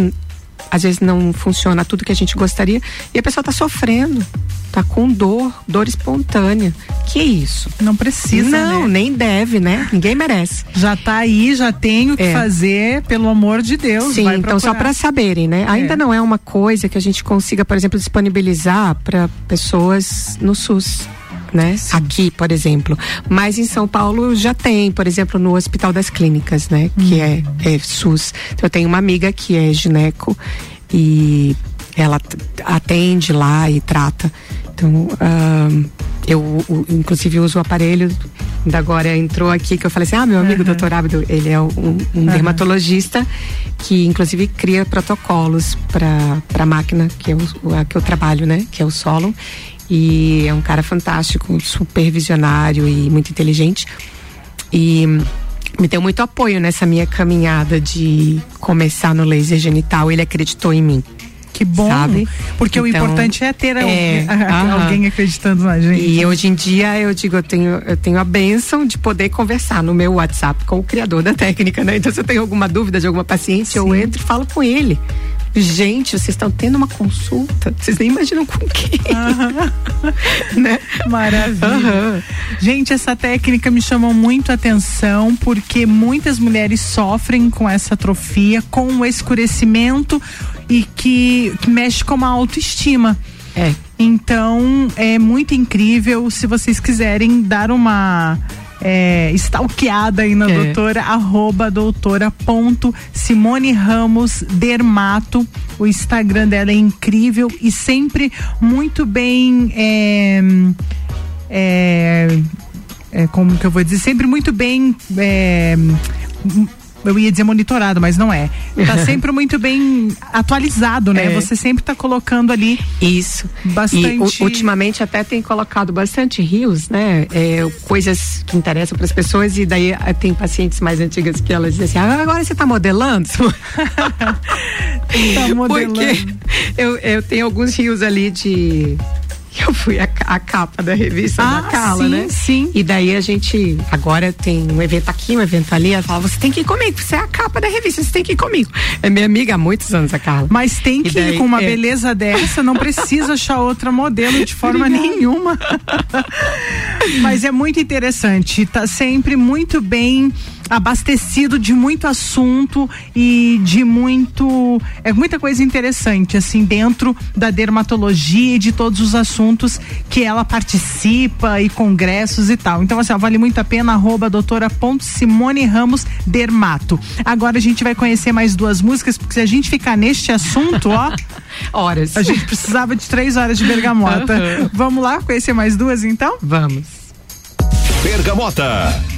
às vezes não funciona tudo que a gente gostaria, e a pessoa tá sofrendo tá com dor, dor espontânea. Que isso? Não precisa, Não, né? nem deve, né? Ninguém merece. Já tá aí, já tenho que É. fazer, pelo amor de Deus. Sim, então só para saberem, né? Ainda É. não é uma coisa que a gente consiga, por exemplo, disponibilizar para pessoas no SUS. Né? Aqui, por exemplo. Mas em São Paulo já tem, por exemplo, no Hospital das Clínicas, né? Que é, é SUS. Então, eu tenho uma amiga que é gineco e ela atende lá e trata. Então, ahn, eu inclusive uso o aparelho. Ainda agora entrou aqui que eu falei assim: ah, meu amigo doutor Ábido, ele é um, um dermatologista que inclusive cria protocolos para a máquina que, eu, a que eu trabalho, né? Que é o Solon. E é um cara fantástico, super visionário e muito inteligente. E me deu muito apoio nessa minha caminhada de começar no laser genital. Ele acreditou em mim. Que bom, sabe? porque o Então, importante é ter é, [laughs] alguém, acreditando na gente. E hoje em dia eu digo, eu tenho, eu tenho a benção de poder conversar no meu WhatsApp com o criador da técnica, né? Então se eu tenho alguma dúvida de alguma paciente, eu entro e falo com ele. Gente, vocês estão tendo uma consulta, vocês nem imaginam com quem. [laughs] né? Maravilha. Aham. Gente, essa técnica me chamou muito a atenção porque muitas mulheres sofrem com essa atrofia, com o escurecimento e que, que mexe com a autoestima. É. Então, é muito incrível. Se vocês quiserem dar uma é, stalkeada aí na É. doutora, arroba doutora ponto Simone Ramos Dermato. O Instagram dela é incrível e sempre muito bem. É, é, é, como que eu vou dizer? Sempre muito bem. Eu ia dizer monitorado, mas não é. Tá [laughs] sempre muito bem atualizado, né? É. Você sempre tá colocando ali Isso. bastante. E ultimamente até tem colocado bastante rios, né? É, coisas que interessam para as pessoas e daí eh, tem pacientes mais antigas que elas dizem assim, ah, agora você está modelando? Tá modelando. [laughs] [laughs] Porque eu, eu tenho alguns rios ali de [laughs] eu fui a, a capa da revista Ah, da Cala, sim, né? Sim. E daí a gente agora tem um evento aqui, um evento ali. Ela fala: você tem que ir comigo, você é a capa da revista, você tem que ir comigo. É minha amiga há muitos anos, a Carla. Mas tem que daí, ir com uma é. beleza dessa, não precisa achar outra modelo de forma nenhuma. [laughs] Mas é muito interessante, tá sempre muito bem abastecido de muito assunto e de muito é muita coisa interessante assim dentro da dermatologia e de todos os assuntos que ela participa e congressos e tal. Então assim, ó, vale muito a pena arroba doutora ponto Simone Ramos Dermato. Agora a gente vai conhecer mais duas músicas porque se a gente ficar neste assunto, ó, [laughs] Horas. a gente precisava de três horas de bergamota. Aham. Vamos lá conhecer mais duas então? Vamos. Bergamota.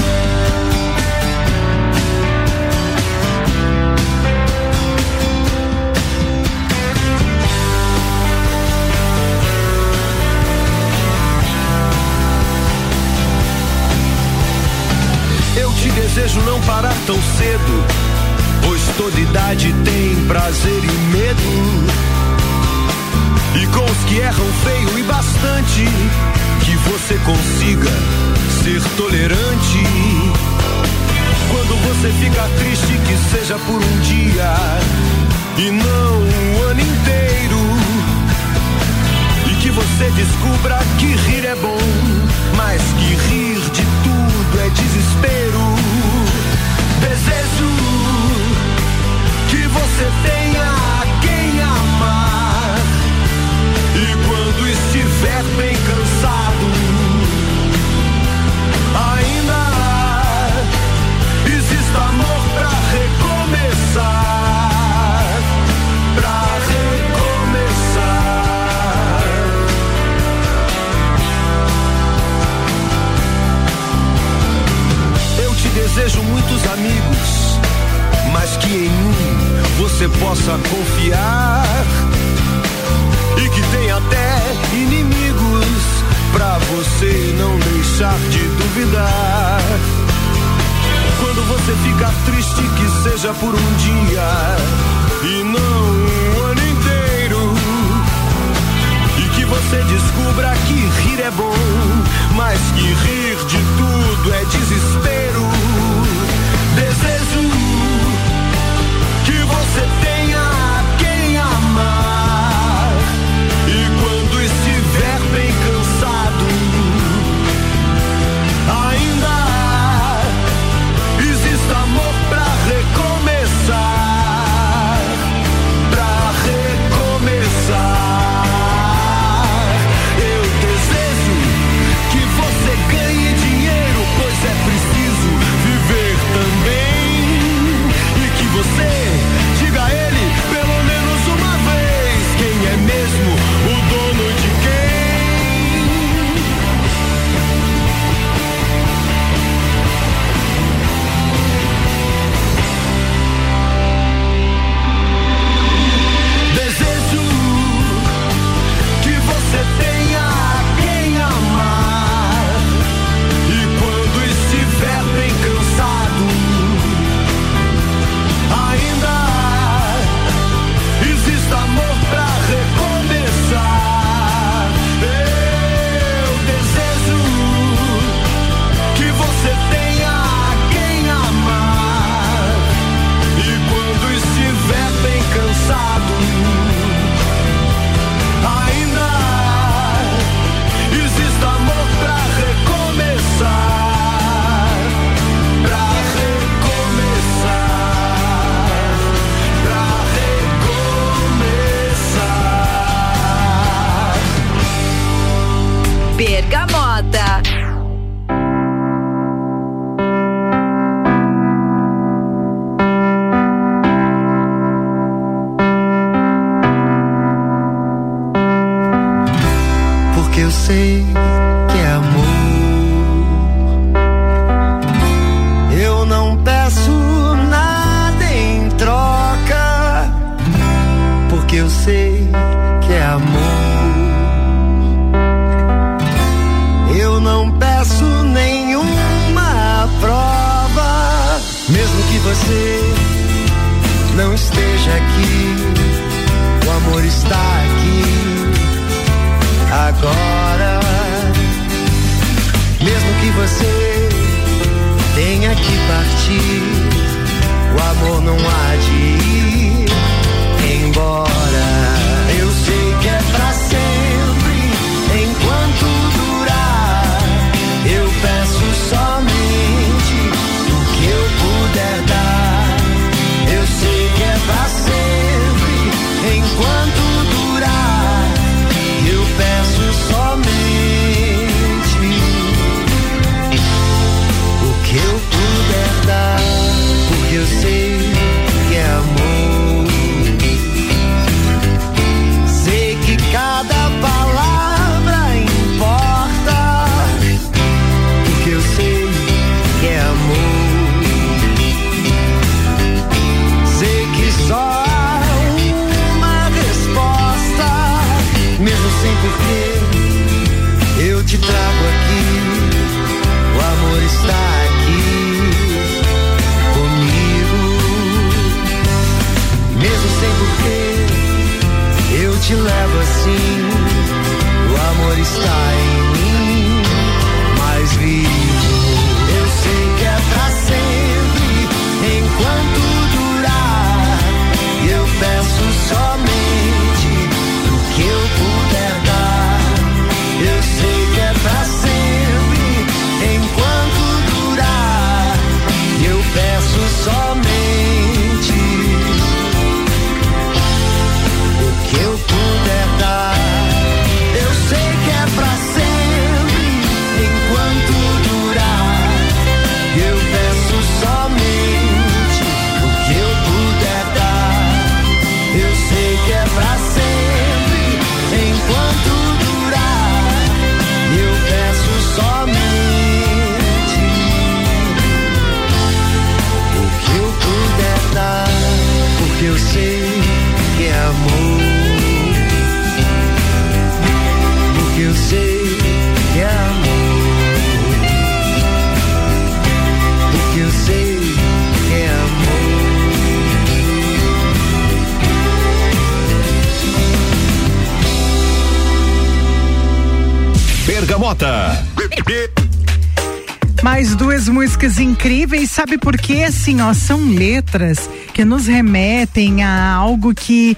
músicas incríveis, sabe por quê? Assim, ó, são letras que nos remetem a algo que,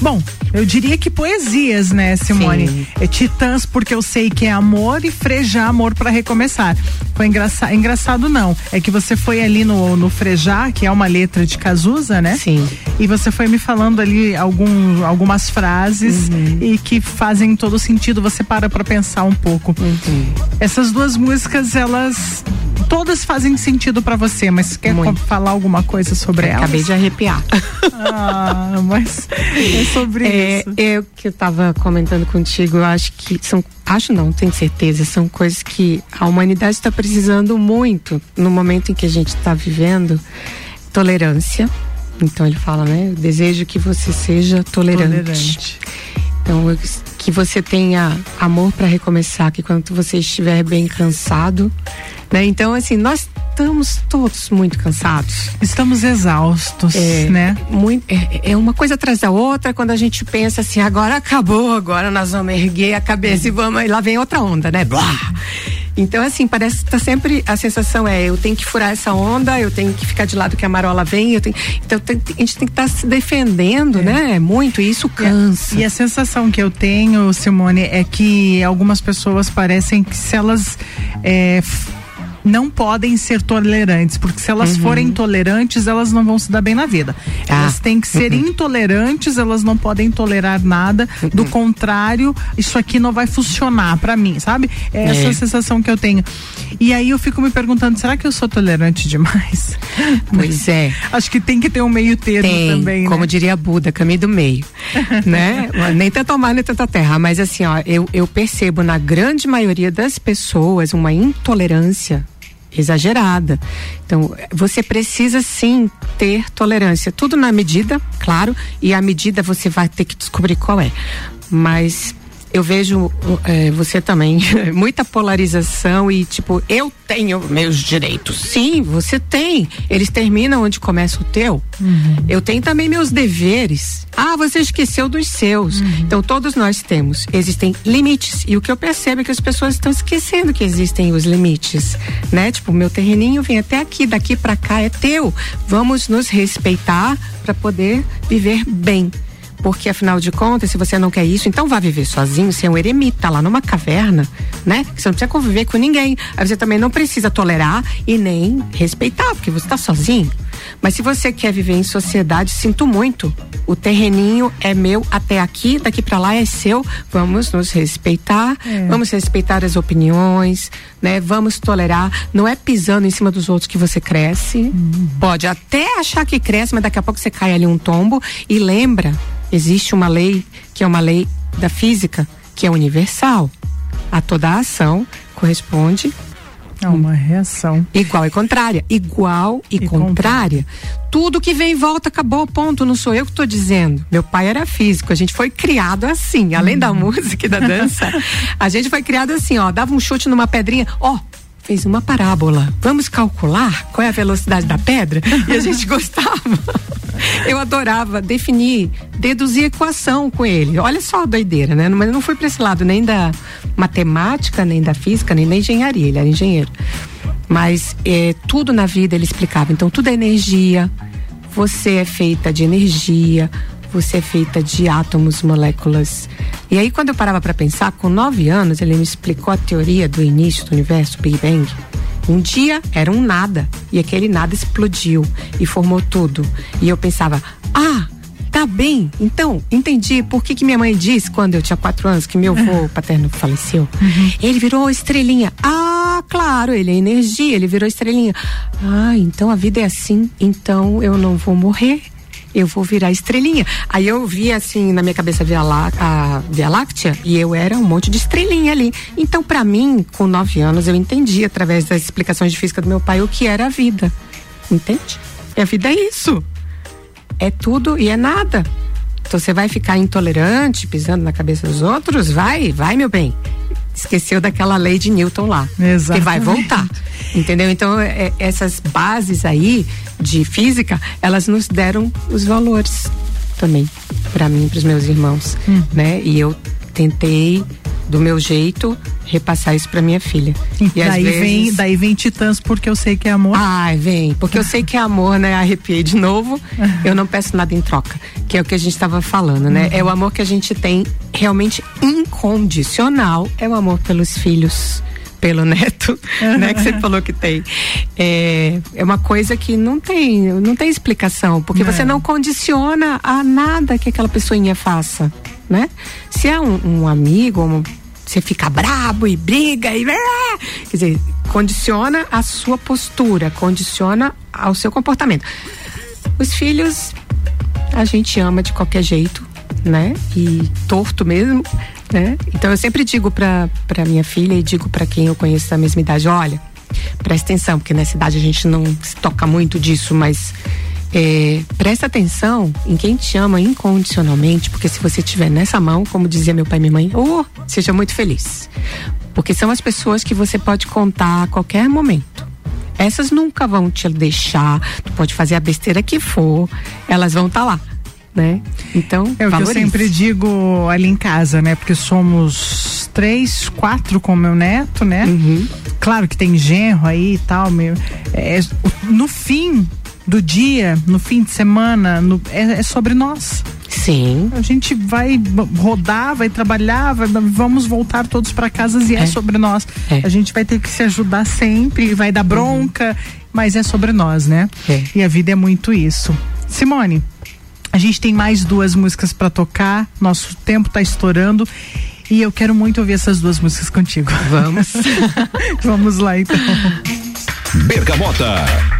bom, eu diria que poesias, né, Simone? Sim. É Titãs, porque eu sei que é amor e frejar amor para recomeçar. Foi engraçado, engraçado não, é que você foi ali no, no frejar, que é uma letra de Cazuza, né? Sim. E você foi me falando ali algum, algumas frases Uhum. e que fazem todo sentido, você para pra pensar um pouco. Uhum. Essas duas músicas, elas todas fazem sentido pra você, mas quer co- falar alguma coisa sobre elas? Acabei de arrepiar. Ah, mas é sobre É, isso. eu que eu tava comentando contigo, eu acho que são, acho não, tenho certeza, são coisas que a humanidade está precisando muito no momento em que a gente está vivendo. Tolerância. Então ele fala, né? Eu desejo que você seja tolerante. Tolerante. Então, que você tenha amor para recomeçar, que quando você estiver bem cansado, né? Então, assim, nós estamos todos muito cansados. Estamos exaustos, É, né? Muito, é, é uma coisa atrás da outra, quando a gente pensa assim, agora acabou, agora nós vamos erguer a cabeça e vamos, e lá vem outra onda, né? Blá! Então, assim, parece que tá sempre, a sensação é, eu tenho que furar essa onda, eu tenho que ficar de lado que a marola vem, eu tenho, então tem- a gente tem que estar se defendendo, né? Muito, e isso cansa. E a sensação que eu tenho, Simone, é que algumas pessoas parecem que se elas é, não podem ser tolerantes, porque se elas Uhum. forem tolerantes, elas não vão se dar bem na vida. Ah. Elas têm que ser Uhum. intolerantes, elas não podem tolerar nada. Do contrário, isso aqui não vai funcionar pra mim, sabe? É essa É. sensação que eu tenho. E aí eu fico me perguntando, será que eu sou tolerante demais? [laughs] Pois é. Acho que tem que ter um meio termo Tem, também, como né? diria Buda, caminho do meio, [laughs] né? Nem tanto mar, nem tanta terra, mas assim, ó, eu, eu percebo na grande maioria das pessoas uma intolerância exagerada. Então, você precisa sim ter tolerância, tudo na medida, claro, e a medida você vai ter que descobrir qual é. Mas eu vejo eh, você também [laughs] muita polarização e tipo eu tenho meus direitos. Sim você tem. Eles terminam onde começa o teu. Eu tenho também meus deveres. Ah você esqueceu dos seus. Então todos nós temos. Existem limites. E o que eu percebo é que as pessoas estão esquecendo que existem os limites né? Tipo meu terreninho vem até aqui daqui pra cá é teu. Vamos nos respeitar para poder viver bem porque afinal de contas, se você não quer isso, então vá viver sozinho, você é um eremita lá numa caverna, né? Que você não precisa conviver com ninguém. Aí você também não precisa tolerar e nem respeitar, porque você está sozinho. Mas se você quer viver em sociedade, sinto muito. O terreninho é meu até aqui, daqui para lá é seu. Vamos nos respeitar, É. vamos respeitar as opiniões, né? Vamos tolerar. Não é pisando em cima dos outros que você cresce. Pode até achar que cresce, mas daqui a pouco você cai ali um tombo. E lembra, existe uma lei que é uma lei da física que é universal. A toda ação corresponde É uma reação. Igual e contrária. Igual e, contrária. Tudo que vem e volta acabou, ponto. Não sou eu que estou dizendo. Meu pai era físico, a gente foi criado assim. Além da música e da dança, [laughs] a gente foi criado assim, ó. Dava um chute numa pedrinha, ó. Fez uma parábola. Vamos calcular qual é a velocidade da pedra? E a [laughs] gente gostava. Eu adorava definir, deduzir equação com ele. Olha só a doideira, né? Mas não fui para esse lado nem da matemática, nem da física, nem da engenharia. Ele era engenheiro. Mas é, tudo na vida ele explicava. Então, tudo é energia. Você é feita de energia. Você é feita de átomos, moléculas. E aí, quando eu parava para pensar, com nove anos, ele me explicou a teoria do início do universo, Big Bang. Um dia era um nada. E aquele nada explodiu e formou tudo. E eu pensava, ah, tá bem. Então, entendi por que, que minha mãe disse quando eu tinha quatro anos que meu avô [laughs] paterno faleceu. Ele virou estrelinha. Ah, claro, ele é energia, ele virou estrelinha. Ah, então a vida é assim. Então eu não vou morrer. Eu vou virar estrelinha. Aí eu vi assim na minha cabeça Via, Lá- a Via Láctea e eu era um monte de estrelinha ali. Então, pra mim, com nove anos, eu entendi através das explicações de física do meu pai o que era a vida. Entende? E a vida é isso é tudo e é nada. Então você vai ficar intolerante, pisando na cabeça dos outros? Vai, vai, meu bem. Esqueceu daquela lei de Newton lá. Exatamente. Que vai voltar. Entendeu? Então, é- essas bases aí de física, elas nos deram os valores também, para mim, para os meus irmãos. Né? E eu tentei do meu jeito, repassar isso para minha filha. E, daí vezes... vem, daí vem Titãs porque eu sei que é amor. Ai, vem, porque eu sei que é amor, né? Arrepiei de novo. [laughs] eu não peço nada em troca, que é o que a gente estava falando, né? Uhum. É o amor que a gente tem realmente incondicional, é o amor pelos filhos pelo neto, né? Que você falou que tem. É, é uma coisa que não tem, não tem explicação, porque não. você não condiciona a nada que aquela pessoinha faça, né? Se é um, um amigo, um, você fica brabo e briga e. Quer dizer, condiciona a sua postura, condiciona ao seu comportamento. Os filhos a gente ama de qualquer jeito, né? E torto mesmo, né? Então eu sempre digo para para minha filha e digo para quem eu conheço da mesma idade, olha, presta atenção, porque nessa idade a gente não se toca muito disso, mas é, presta atenção em quem te ama incondicionalmente, porque se você tiver nessa mão, como dizia meu pai e minha mãe, oh, seja muito feliz. Porque são as pessoas que você pode contar a qualquer momento. Essas nunca vão te deixar, tu pode fazer a besteira que for, elas vão estar tá lá. Né? Então, é o que eu sempre digo ali em casa, né? Porque somos três, quatro com meu neto, né? Uhum. Claro que tem genro aí e tal, meu. É, no fim, do dia, no fim de semana, no, é, é, sobre nós. Sim. A gente vai rodar, vai trabalhar, vai, vamos voltar todos para casa e é, é sobre nós. É. A gente vai ter que se ajudar sempre, vai dar bronca, uhum. mas é sobre nós, né? É. E a vida é muito isso. Simone, a gente tem mais duas músicas para tocar, nosso tempo está estourando. E eu quero muito ouvir essas duas músicas contigo. Vamos. [laughs] Vamos lá então. Bergamota.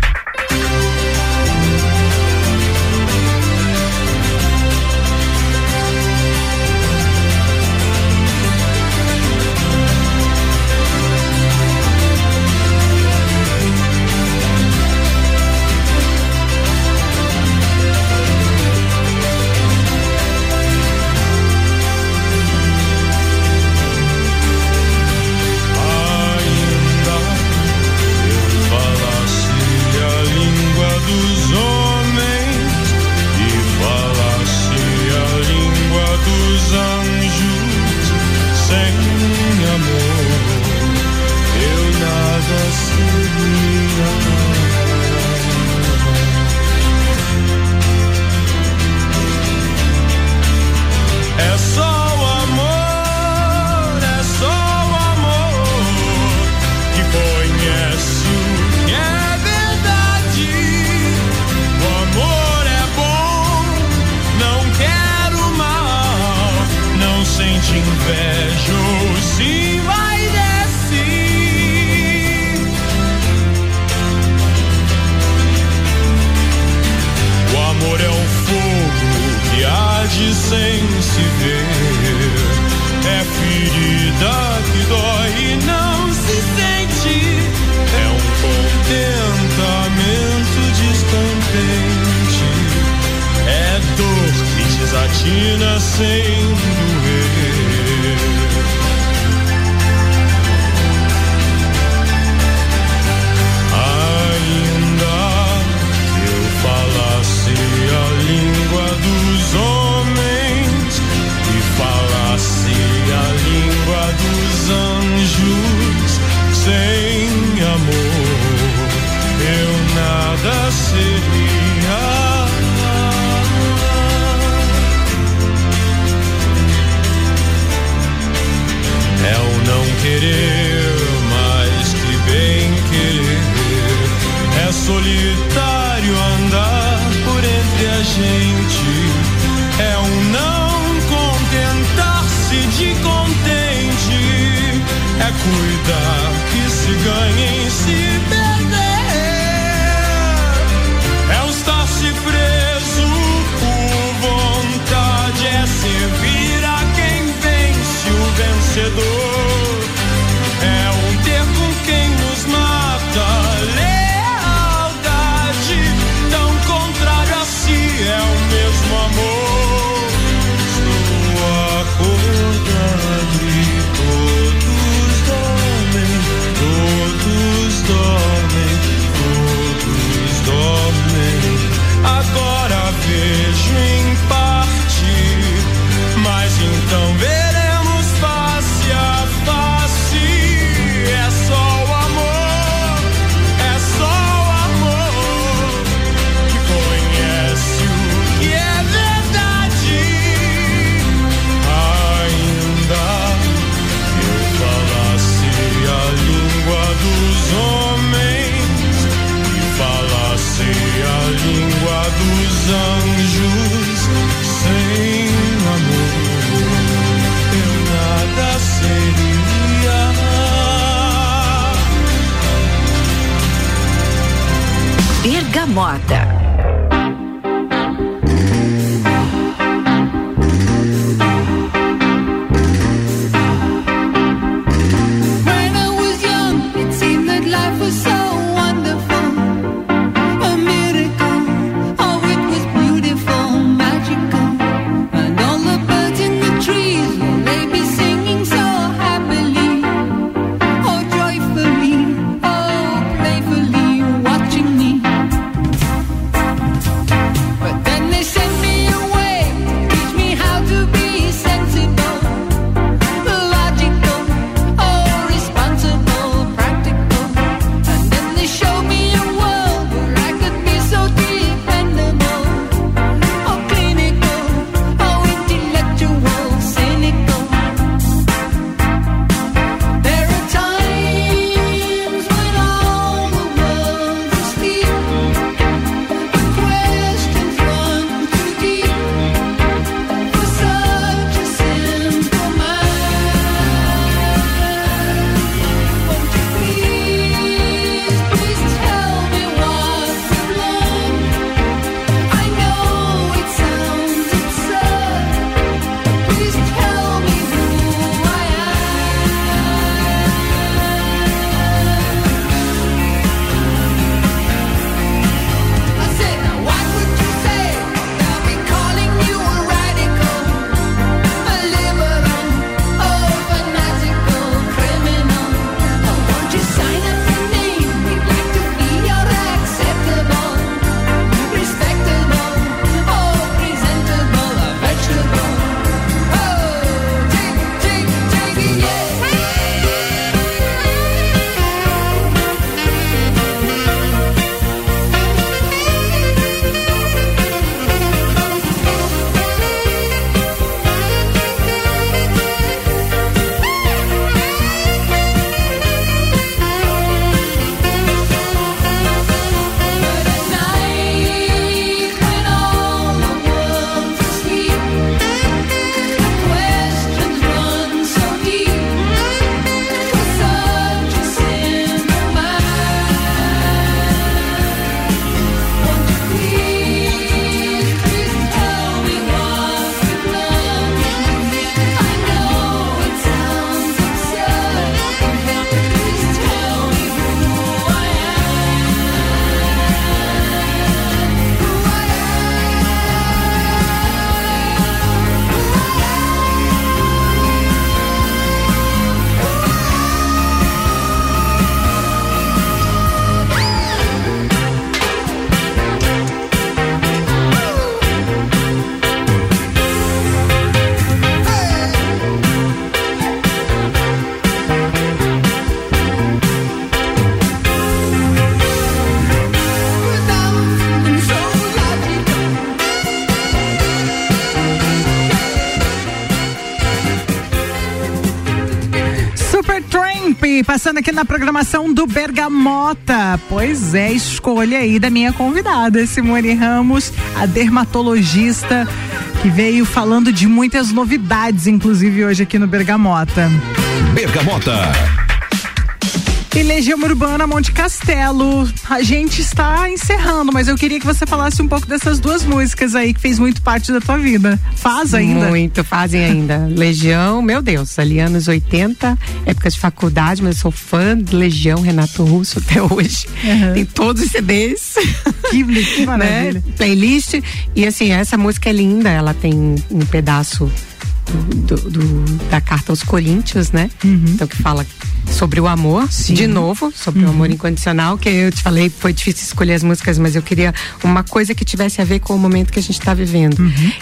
Passando aqui na programação do Bergamota. Pois é, escolha aí da minha convidada, Simone Ramos, a dermatologista, que veio falando de muitas novidades, inclusive hoje aqui no Bergamota. Bergamota. E Legião Urbana Monte Castelo. A gente está encerrando, mas eu queria que você falasse um pouco dessas duas músicas aí que fez muito parte da tua vida. Faz ainda? Muito, fazem ainda. Legião, meu Deus, ali anos 80, época de faculdade, mas eu sou fã de Legião, Renato Russo até hoje. Tem todos os CDs. Que, que [laughs] maravilha. né? Playlist. E assim, essa música é linda, ela tem um pedaço do, do- da carta aos Coríntios, né? Então que fala sobre o amor, de novo, sobre o amor incondicional, que eu te falei, foi difícil escolher as músicas, mas eu queria uma coisa que tivesse a ver com o momento que a gente está vivendo.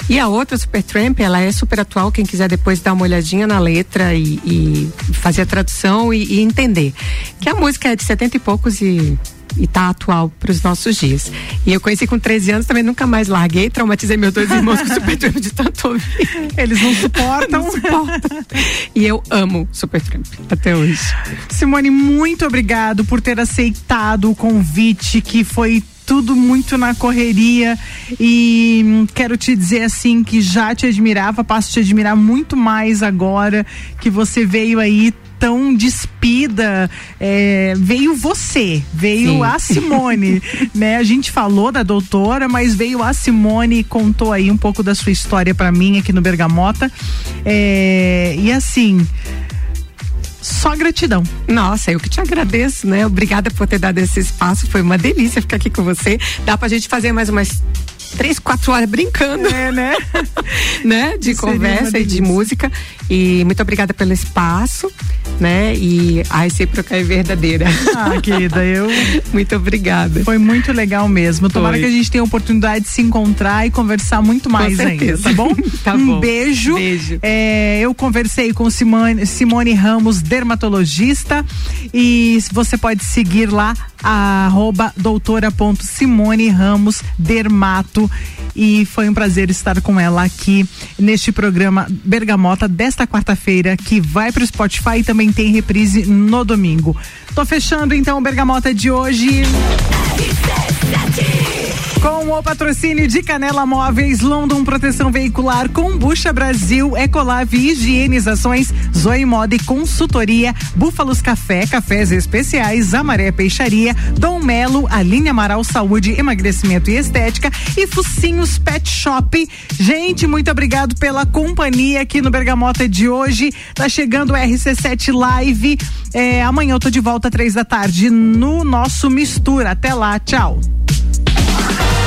E a outra, Supertramp, ela é super atual, quem quiser depois dar uma olhadinha na letra e, e fazer a tradução e, e entender. Que a música é de 70 e poucos e e tá atual para os nossos dias. E eu conheci com 13 anos, também nunca mais larguei, traumatizei meus dois irmãos com Supertramp de tanto ouvir. Eles não suportam. [laughs] não suportam. E eu amo Supertramp até hoje. Simone, muito obrigado por ter aceitado o convite, que foi tudo muito na correria e quero te dizer assim que já te admirava, passo a te admirar muito mais agora que você veio aí tão despida, é, veio você, veio Sim. a Simone, [laughs] né? A gente falou da doutora, mas veio a Simone e contou aí um pouco da sua história pra mim aqui no Bergamota. É, e assim, só gratidão. Nossa, eu que te agradeço, né? Obrigada por ter dado esse espaço. Foi uma delícia ficar aqui com você. Dá pra gente fazer mais umas três, quatro horas brincando. É, né? [laughs] né? De conversa e de música. E muito obrigada pelo espaço, né? E a recíproca é verdadeira. Ah, [laughs] querida, eu. muito obrigada. Foi muito legal mesmo. Tomara Foi. que a gente tenha a oportunidade de se encontrar e conversar muito mais ainda, certeza. tá bom? [laughs] Tá um bom. beijo. Beijo. É, eu conversei com Simone, Simone Ramos, dermatologista, e você pode seguir lá arroba doutora.simone Ramos Dermato. E foi um prazer estar com ela aqui neste programa Bergamota desta quarta-feira, que vai pro Spotify e também tem reprise no domingo. Tô fechando então o Bergamota de hoje. Com o patrocínio de Canela Móveis, London Proteção Veicular, Combucha Brasil, Ecolave Higienizações, Zoe Moda e Consultoria, Búfalos Café, Cafés Especiais, Amaré Peixaria, Dom Melo, Aline Amaral Saúde, Emagrecimento e Estética e Focinhos Pet Shop. Gente, muito obrigado pela companhia aqui no Bergamota de hoje. Tá chegando o RC7 Live. É, amanhã eu tô de volta às três da tarde no nosso Mistura. Até lá, tchau. Ah!